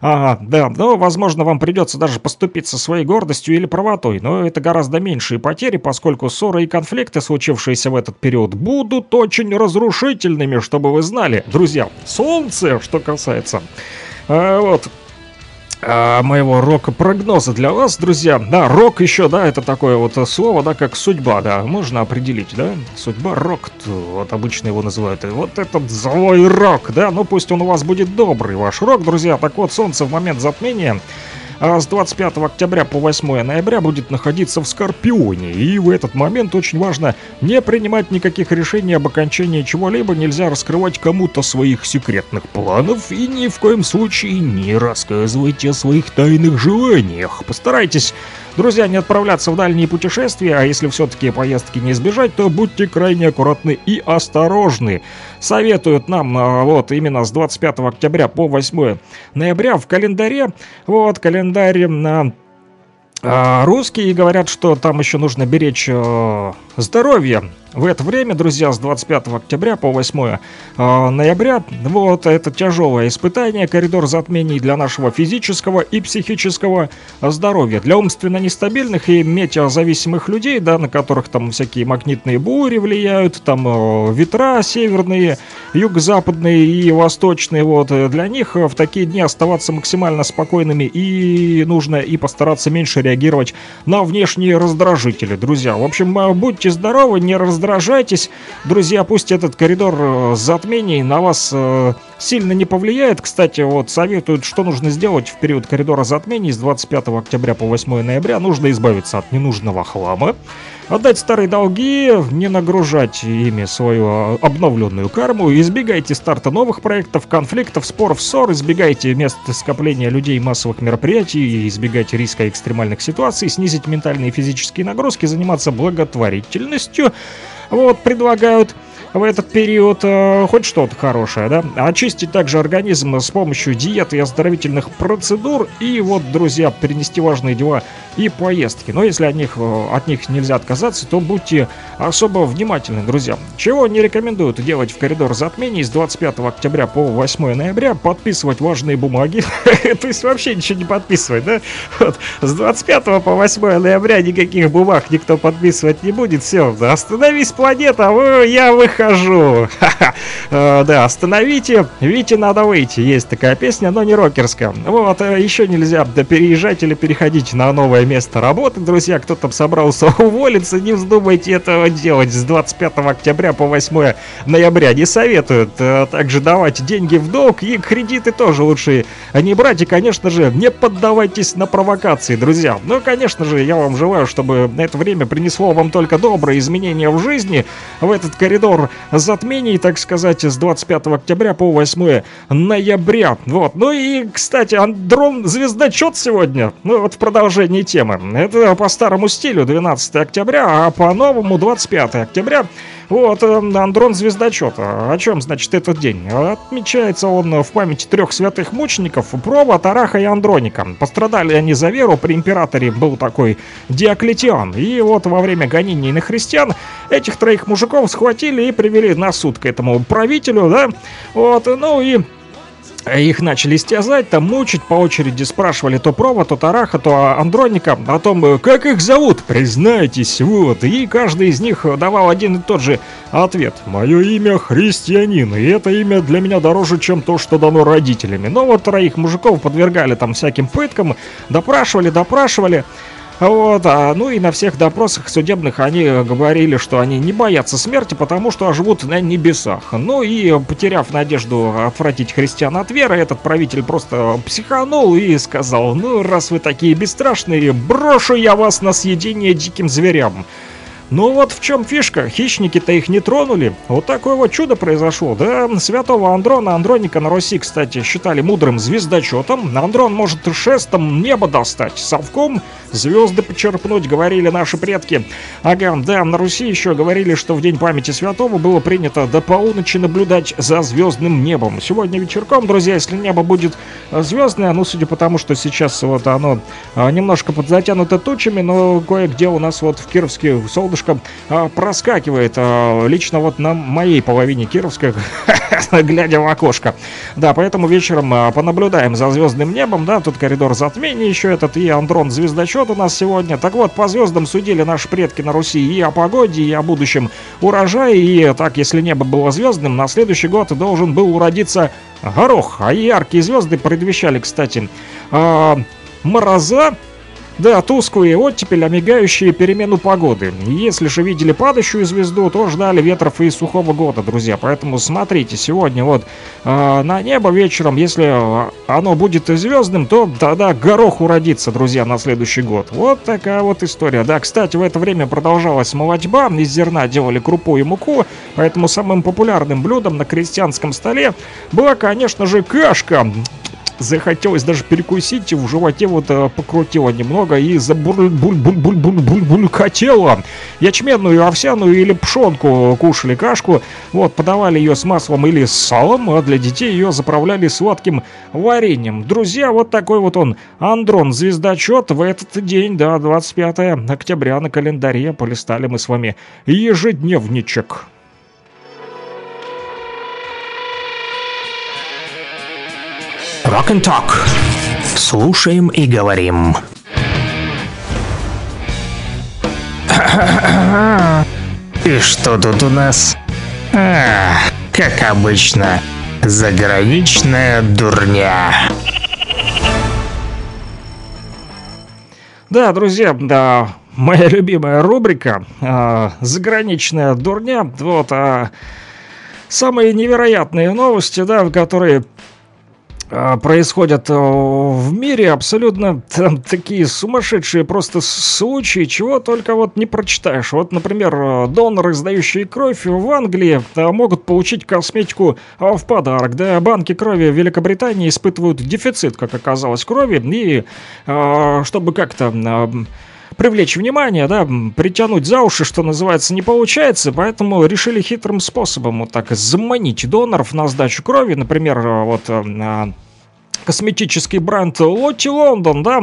Ага, да, но, возможно, вам придется даже поступиться своей гордостью или правотой, но это гораздо меньшие потери, поскольку ссоры и конфликты, случившиеся в этот период, будут очень разрушительными, чтобы вы знали. Друзья, солнце, что касается... э, вот, а, моего рок-прогноза для вас, друзья. Да, рок еще, да, это такое вот слово, да, как судьба, да, можно определить, да. Судьба, рок, вот обычно его называют. И вот этот злой рок, да, ну пусть он у вас будет добрый, ваш рок, друзья. Так вот, солнце в момент затмения а с 25 октября по 8 ноября будет находиться в Скорпионе. И в этот момент очень важно не принимать никаких решений об окончании чего-либо, нельзя раскрывать кому-то своих секретных планов и ни в коем случае не рассказывайте о своих тайных желаниях. Постарайтесь, друзья, не отправляться в дальние путешествия, а если все-таки поездки не избежать, то будьте крайне аккуратны и осторожны. Советуют нам а, вот именно с 25 октября по 8 ноября в календаре, вот календарь на а, русские говорят, что там еще нужно беречь э, здоровье. В это время, друзья, с 25 октября по 8 э, ноября, вот это тяжелое испытание, коридор затмений для нашего физического и психического здоровья. Для умственно нестабильных и метеозависимых людей, да, на которых там всякие магнитные бури влияют, там э, ветра северные, юго-западные и восточные, вот, э, для них э, в такие дни оставаться максимально спокойными и нужно и постараться меньше реагировать на внешние раздражители, друзья. В общем, э, будьте здоровы, не раздражайтесь, друзья, пусть этот коридор э, затмений на вас э, сильно не повлияет. Кстати, вот советуют, что нужно сделать в период коридора затмений с 25 октября по 8 ноября. Нужно избавиться от ненужного хлама, отдать старые долги, не нагружать ими свою а, обновленную карму, избегайте старта новых проектов, конфликтов, споров, ссор, избегайте мест скопления людей массовых мероприятий, избегайте риска экстремальных ситуаций, снизить ментальные и физические нагрузки, заниматься благотворительностью. Вот, предлагают в этот период э, хоть что-то хорошее, да? Очистить также организм с помощью диеты и оздоровительных процедур. И вот, друзья, перенести важные дела и поездки. Но если от них, э, от них нельзя отказаться, то будьте особо внимательны, друзья. Чего не рекомендуют делать в коридор затмений с 25 октября по 8 ноября? Подписывать важные бумаги. То есть вообще ничего не подписывать, да? С 25 по 8 ноября никаких бумаг никто подписывать не будет. Все, остановись, планета, я выхожу. Ха-ха. Э, Да, остановите, Вите надо выйти. Есть такая песня, но не рокерская. Вот, э, еще нельзя переезжать или переходить на новое место работы, друзья. Кто там собрался уволиться, не вздумайте этого делать с 25 октября по 8 ноября. Не советуют э, также давать деньги в долг и кредиты тоже лучше не брать. И, конечно же, не поддавайтесь на провокации, друзья. Ну, конечно же, я вам желаю, чтобы это время принесло вам только добрые изменения в жизни, в этот коридор затмений, так сказать, с 25 октября по 8 ноября. Вот. Ну и, кстати, Андрон звездочет сегодня. Ну, вот в продолжении темы. Это по старому стилю 12 октября, а по новому 25 октября. Вот, э, Андрон Звездочета. О чем, значит, этот день? Отмечается он в памяти трех святых мучеников Прова, Тараха и Андроника. Пострадали они за веру, при императоре был такой Диоклетиан. И вот во время гонений на христиан этих троих мужиков схватили и привели на суд к этому правителю, да? Вот, ну и их начали истязать, там мучить, по очереди спрашивали то Прова, то Тараха, то Андроника о том, э, как их зовут, признайтесь, вот. И каждый из них давал один и тот же ответ. Мое имя христианин, и это имя для меня дороже, чем то, что дано родителями. Но вот троих мужиков подвергали там всяким пыткам, допрашивали, допрашивали. Вот, а, ну и на всех допросах судебных они говорили, что они не боятся смерти, потому что живут на небесах. Ну и потеряв надежду отвратить христиан от веры, этот правитель просто психанул и сказал, ну раз вы такие бесстрашные, брошу я вас на съедение диким зверям. Ну вот в чем фишка, хищники-то их не тронули. Вот такое вот чудо произошло, да? Святого Андрона Андроника на Руси, кстати, считали мудрым звездочетом. Андрон может шестом небо достать, совком звезды почерпнуть, говорили наши предки. Ага, да, на Руси еще говорили, что в день памяти святого было принято до полуночи наблюдать за звездным небом. Сегодня вечерком, друзья, если небо будет э, звездное, ну, судя по тому, что сейчас вот оно а, немножко подзатянуто тучами, но кое-где у нас вот в Кировске солнышко а, проскакивает. А, лично вот на моей половине Кировска, глядя в окошко. Да, поэтому вечером а, понаблюдаем за звездным небом, да, тут коридор затмения еще этот, и Андрон звездочет у нас сегодня. Так вот, по звездам судили наши предки на Руси и о погоде, и о будущем урожае, и так, если небо было звездным, на следующий год должен был уродиться горох. А яркие звезды предвещали, кстати, мороза, да, тусклые оттепель, а мигающие перемену погоды. Если же видели падающую звезду, то ждали ветров и сухого года, друзья. Поэтому смотрите, сегодня вот э, на небо вечером, если э, оно будет звездным, то тогда горох уродится, друзья, на следующий год. Вот такая вот история. Да, кстати, в это время продолжалась молодьба, из зерна делали крупу и муку, поэтому самым популярным блюдом на крестьянском столе была, конечно же, кашка захотелось даже перекусить, в животе вот э, покрутило немного и забуль-буль-буль-буль-буль-буль-хотело. Ячменную, овсяную или пшенку кушали кашку, вот, подавали ее с маслом или с салом, а для детей ее заправляли сладким вареньем. Друзья, вот такой вот он, Андрон, звездочет в этот день, да, 25 октября на календаре, полистали мы с вами ежедневничек. Rock and Talk. Слушаем и говорим. И что тут у нас? А, как обычно, заграничная дурня. Да, друзья, да, моя любимая рубрика а, «Заграничная дурня». Вот а, самые невероятные новости, да, которые а, происходят э, в мире абсолютно там такие сумасшедшие просто случаи, чего только вот не прочитаешь. Вот, например, э, доноры, сдающие кровь в Англии, э, могут получить косметику в подарок. Да, банки крови в Великобритании испытывают дефицит, как оказалось, крови, и чтобы как-то привлечь внимание, да, притянуть за уши, что называется, не получается, поэтому решили хитрым способом вот так заманить доноров на сдачу крови, например, вот а, косметический бренд Лотти Лондон, да,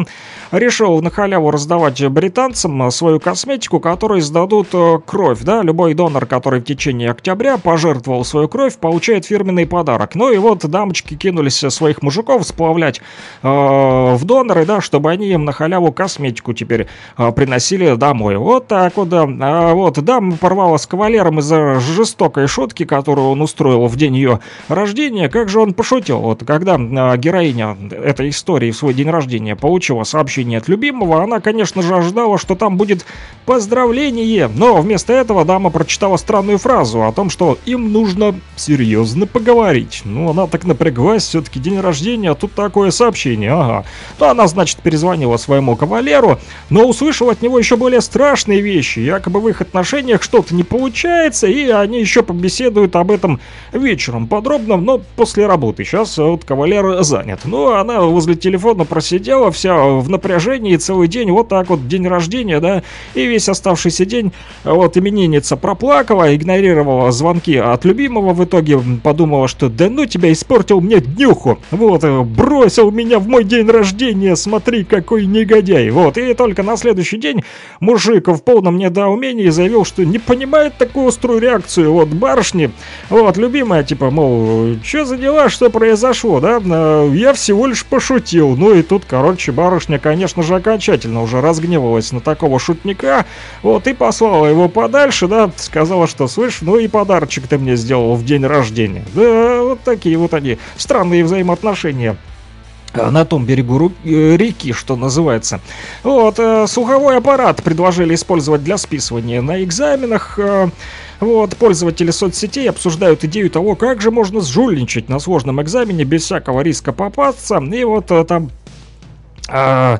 решил на халяву раздавать британцам свою косметику, которой сдадут э, кровь, да, любой донор, который в течение октября пожертвовал свою кровь, получает фирменный подарок. Ну и вот дамочки кинулись своих мужиков сплавлять э, в доноры, да, чтобы они им на халяву косметику теперь э, приносили домой. Вот так вот, да. А вот дама порвала с кавалером из-за жестокой шутки, которую он устроил в день ее рождения. Как же он пошутил, вот когда э, героиня героиня этой истории в свой день рождения получила сообщение от любимого, она, конечно же, ожидала, что там будет поздравление, но вместо этого дама прочитала странную фразу о том, что им нужно серьезно поговорить. Ну, она так напряглась, все-таки день рождения, а тут такое сообщение, ага. То она, значит, перезвонила своему кавалеру, но услышала от него еще более страшные вещи. Якобы в их отношениях что-то не получается, и они еще побеседуют об этом вечером подробно, но после работы. Сейчас вот кавалер занят. Ну, она возле телефона просидела вся в напряжении целый день, вот так вот, день рождения, да, и весь оставшийся день вот именинница проплакала, игнорировала звонки от любимого, в итоге подумала, что да ну тебя испортил мне днюху, вот, бросил меня в мой день рождения, смотри, какой негодяй, вот, и только на следующий день мужик в полном недоумении заявил, что не понимает такую острую реакцию, вот, барышни, вот, любимая, типа, мол, что за дела, что произошло, да, Э, всего лишь пошутил, ну и тут, короче, барышня, конечно же, окончательно уже разгневалась на такого шутника, вот, и послала его подальше, да, сказала, что, слышь, ну и подарочек ты мне сделал в день рождения, да, вот такие вот они, странные взаимоотношения на том берегу э, реки, что называется. Вот, э, слуховой аппарат предложили использовать для списывания на экзаменах. э, вот, пользователи соцсетей обсуждают идею того, как же можно сжульничать на сложном экзамене без всякого риска попасться. И вот э, там... а,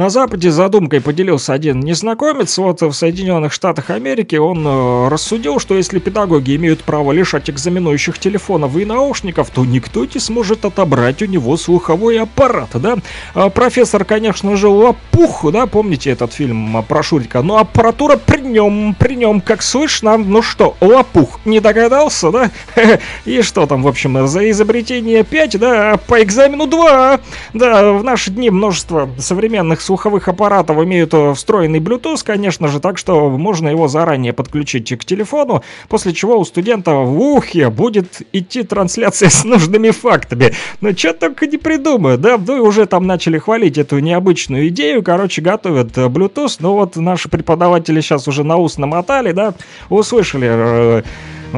на Западе задумкой поделился один незнакомец. Вот в Соединенных Штатах Америки он э, рассудил, что если педагоги имеют право лишать экзаменующих телефонов и наушников, то никто не сможет отобрать у него слуховой аппарат, да? А профессор, конечно же, лопух, да, помните этот фильм про Шурика? Но аппаратура при нем, при нем, как слышно, ну что, лопух, не догадался, да? И что там, в общем, за изобретение 5, да, а по экзамену 2. Да, в наши дни множество современных слуховых аппаратов имеют э, встроенный Bluetooth, конечно же, так что можно его заранее подключить к телефону, после чего у студента в ухе будет идти трансляция с нужными фактами. Ну, что только не придумают, да? Ну, и уже там начали хвалить эту необычную идею, короче, готовят э, Bluetooth, ну вот наши преподаватели сейчас уже на ус намотали, да, услышали э,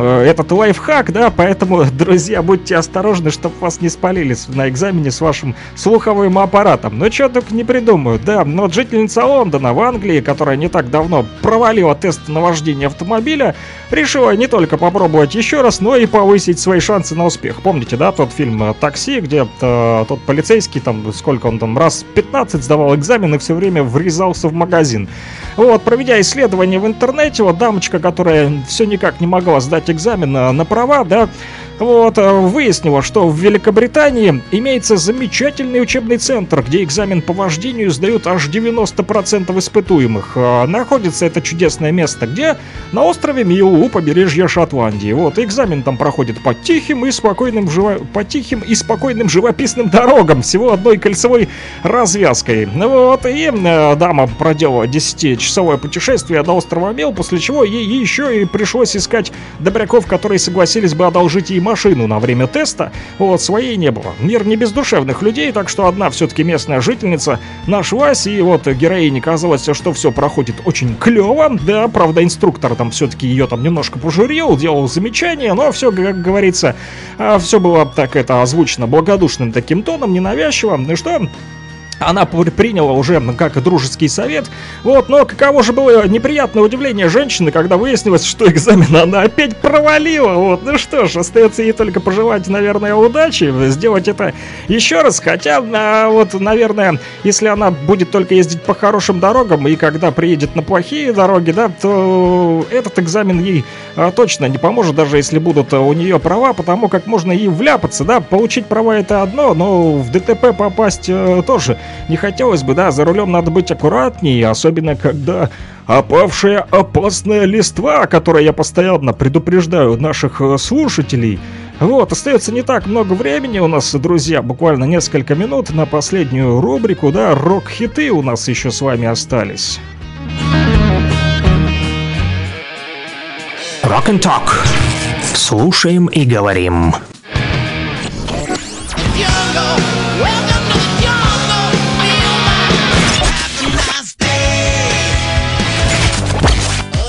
этот лайфхак, да, поэтому, друзья, будьте осторожны, чтобы вас не спалили на экзамене с вашим слуховым аппаратом. Ну, что только не придумают, да. Но жительница Лондона в Англии, которая не так давно провалила тест на вождение автомобиля, решила не только попробовать еще раз, но и повысить свои шансы на успех. Помните, да, тот фильм э, «Такси», где э, тот полицейский, там, сколько он там, раз 15 сдавал экзамен и все время врезался в магазин. Вот, проведя исследование в интернете, вот дамочка, которая все никак не могла сдать экзамен э, на права, да, вот, э, выяснила, что в Великобритании имеется замечательный учебный центр, где экзамен по вождению сдают аж 90% испытуемых. Э, Находится это чудесное место, где? На острове Милл у побережья Шотландии. Вот, экзамен там проходит по тихим и спокойным, живо... по тихим и спокойным живописным дорогам, всего одной кольцевой развязкой. Вот, и э, дама проделала 10-часовое путешествие до острова Мил, после чего ей еще и пришлось искать добряков, которые согласились бы одолжить ей машину на время теста. Вот, своей не было. Мир не без душевных людей, так что одна все-таки местная жительница нашлась, и вот героине казалось, что все проходит очень клево. Да, правда, инструктор там все-таки ее там немножко пожурил, делал замечания, но все, как говорится, все было так это озвучено благодушным таким тоном, ненавязчиво. Ну что, она пр- приняла уже как дружеский совет. Вот, но каково же было неприятное удивление женщины, когда выяснилось, что экзамен она опять провалила. Вот, ну что ж, остается ей только пожелать, наверное, удачи, сделать это еще раз. Хотя, а, вот, наверное, если она будет только ездить по хорошим дорогам, и когда приедет на плохие дороги, да, то этот экзамен ей а, точно не поможет, даже если будут а, у нее права, потому как можно ей вляпаться, да, получить права это одно, но в ДТП попасть э, тоже не хотелось бы, да, за рулем надо быть аккуратнее, особенно когда опавшая опасная листва, о которой я постоянно предупреждаю наших э, слушателей. Вот, остается не так много времени у нас, друзья, буквально несколько минут на последнюю рубрику, да, рок-хиты у нас еще с вами остались. Rock and Talk. Слушаем и говорим. Jungle,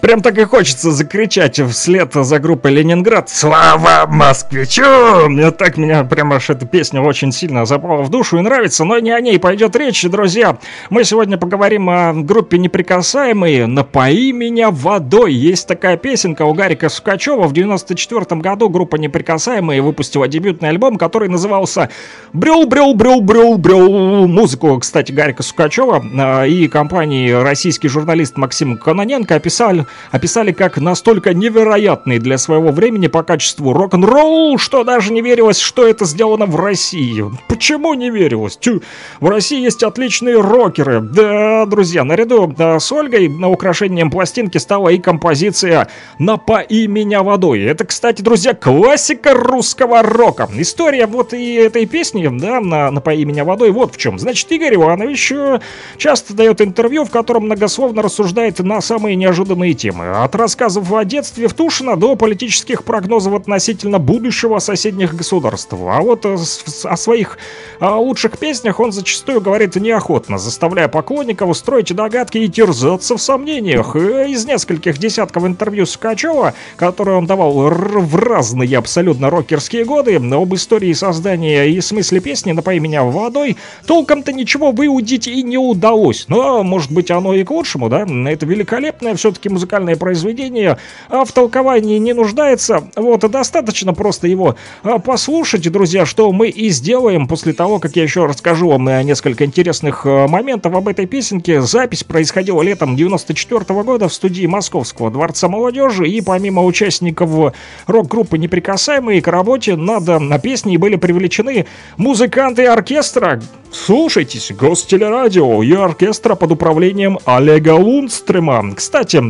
Прям так и хочется закричать вслед за группой Ленинград «Слава москвичу!» Мне так меня прям аж эта песня очень сильно запала в душу и нравится, но не о ней пойдет речь, друзья. Мы сегодня поговорим о группе «Неприкасаемые». «Напои меня водой». Есть такая песенка у Гарика Сукачева. В 94 году группа «Неприкасаемые» выпустила дебютный альбом, который назывался «Брел, брел, брел, брел, брел». Музыку, кстати, Гарика Сукачева э, и компании российский журналист Максим Кононенко описали, описали как настолько невероятный для своего времени по качеству рок-н-ролл, что даже не верилось, что это сделано в России. Почему не верилось? Тю, в России есть отличные рокеры. Да, друзья, наряду да, с Ольгой на украшением пластинки стала и композиция «Напои меня водой». Это, кстати, друзья, классика русского рока. История вот и этой песни, да, на «Напои меня водой», вот в чем. Значит, Игорь Иванович э, часто дает интервью, в котором многословно рассуждает на самые неожиданные темы. От рассказов о детстве в Тушино до политических прогнозов относительно будущего соседних государств. А вот э, о своих а, лучших песнях он зачастую говорит неохотно, заставляя поклонников строить догадки и терзаться в сомнениях. Из нескольких десятков интервью Сукачева, которые он давал в разные абсолютно рокерские годы, об истории создания и смысле песни «Напои меня водой», толком-то ничего выудить и не удалось. Но, может быть, оно и к лучшему, да? Это великолепное все-таки музыкальное произведение, а в толковании не нуждается. Вот, достаточно просто его а, послушать, друзья, что мы и сделаем после того, как я еще расскажу вам несколько интересных э, моментов об этой песенке. Запись происходила летом 94 года в студии Московского Дворца молодежи, и помимо участников рок-группы «Неприкасаемые» к работе над э, песней были привлечены музыканты оркестра. Слушайтесь, Гостелерадио и оркестра под управлением Олега Лундстрема. Кстати,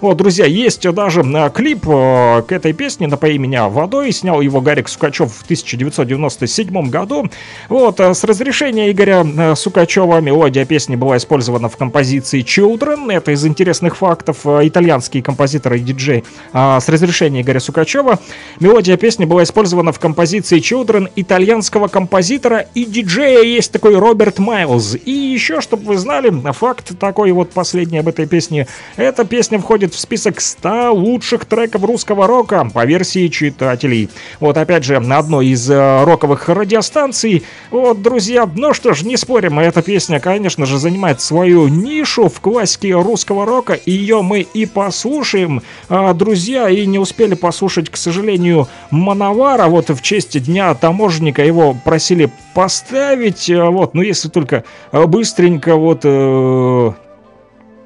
вот, друзья, есть даже э, клип э, к этой песне «Напои меня водой». Снял его Гарик Сукачев в 1997 году. Вот, э, с разрешения Игоря Сукачева мелодия песни была использована в композиции Children. Это из интересных фактов. Э, Итальянский композитор и диджей. С разрешения Игоря Сукачева мелодия песни была использована в композиции Children итальянского композитора и диджея. Есть такой Роберт Майлз. И еще, чтобы вы знали, факт такой вот последний об этой песне. Эта песня входит в список 100 лучших треков русского рока по версии читателей. Вот опять же, на одной из э, роковых радиостанций. Вот, друзья, ну что ж, не спорим, эта песня, конечно же, занимает свою нишу в классике русского рока. Ее мы и послушаем, А, друзья, и не успели послушать, к сожалению, Мановара. Вот в честь Дня таможенника его просили поставить. э, Вот, ну если только э, быстренько вот... э,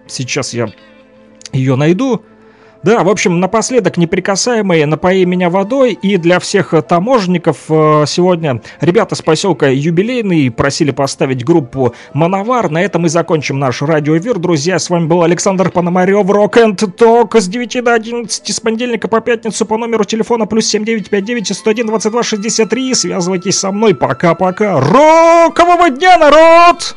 Сейчас я ее найду. Да, в общем, напоследок неприкасаемые «Напои меня водой» и для всех таможенников э, сегодня ребята с поселка Юбилейный просили поставить группу «Мановар». На этом и закончим наш радиоэфир. Друзья, с вами был Александр Пономарев, Рок and Talk с 9 до 11 с понедельника по пятницу по номеру телефона плюс 7959 101 22 63. Связывайтесь со мной. Пока-пока. Рокового дня, народ!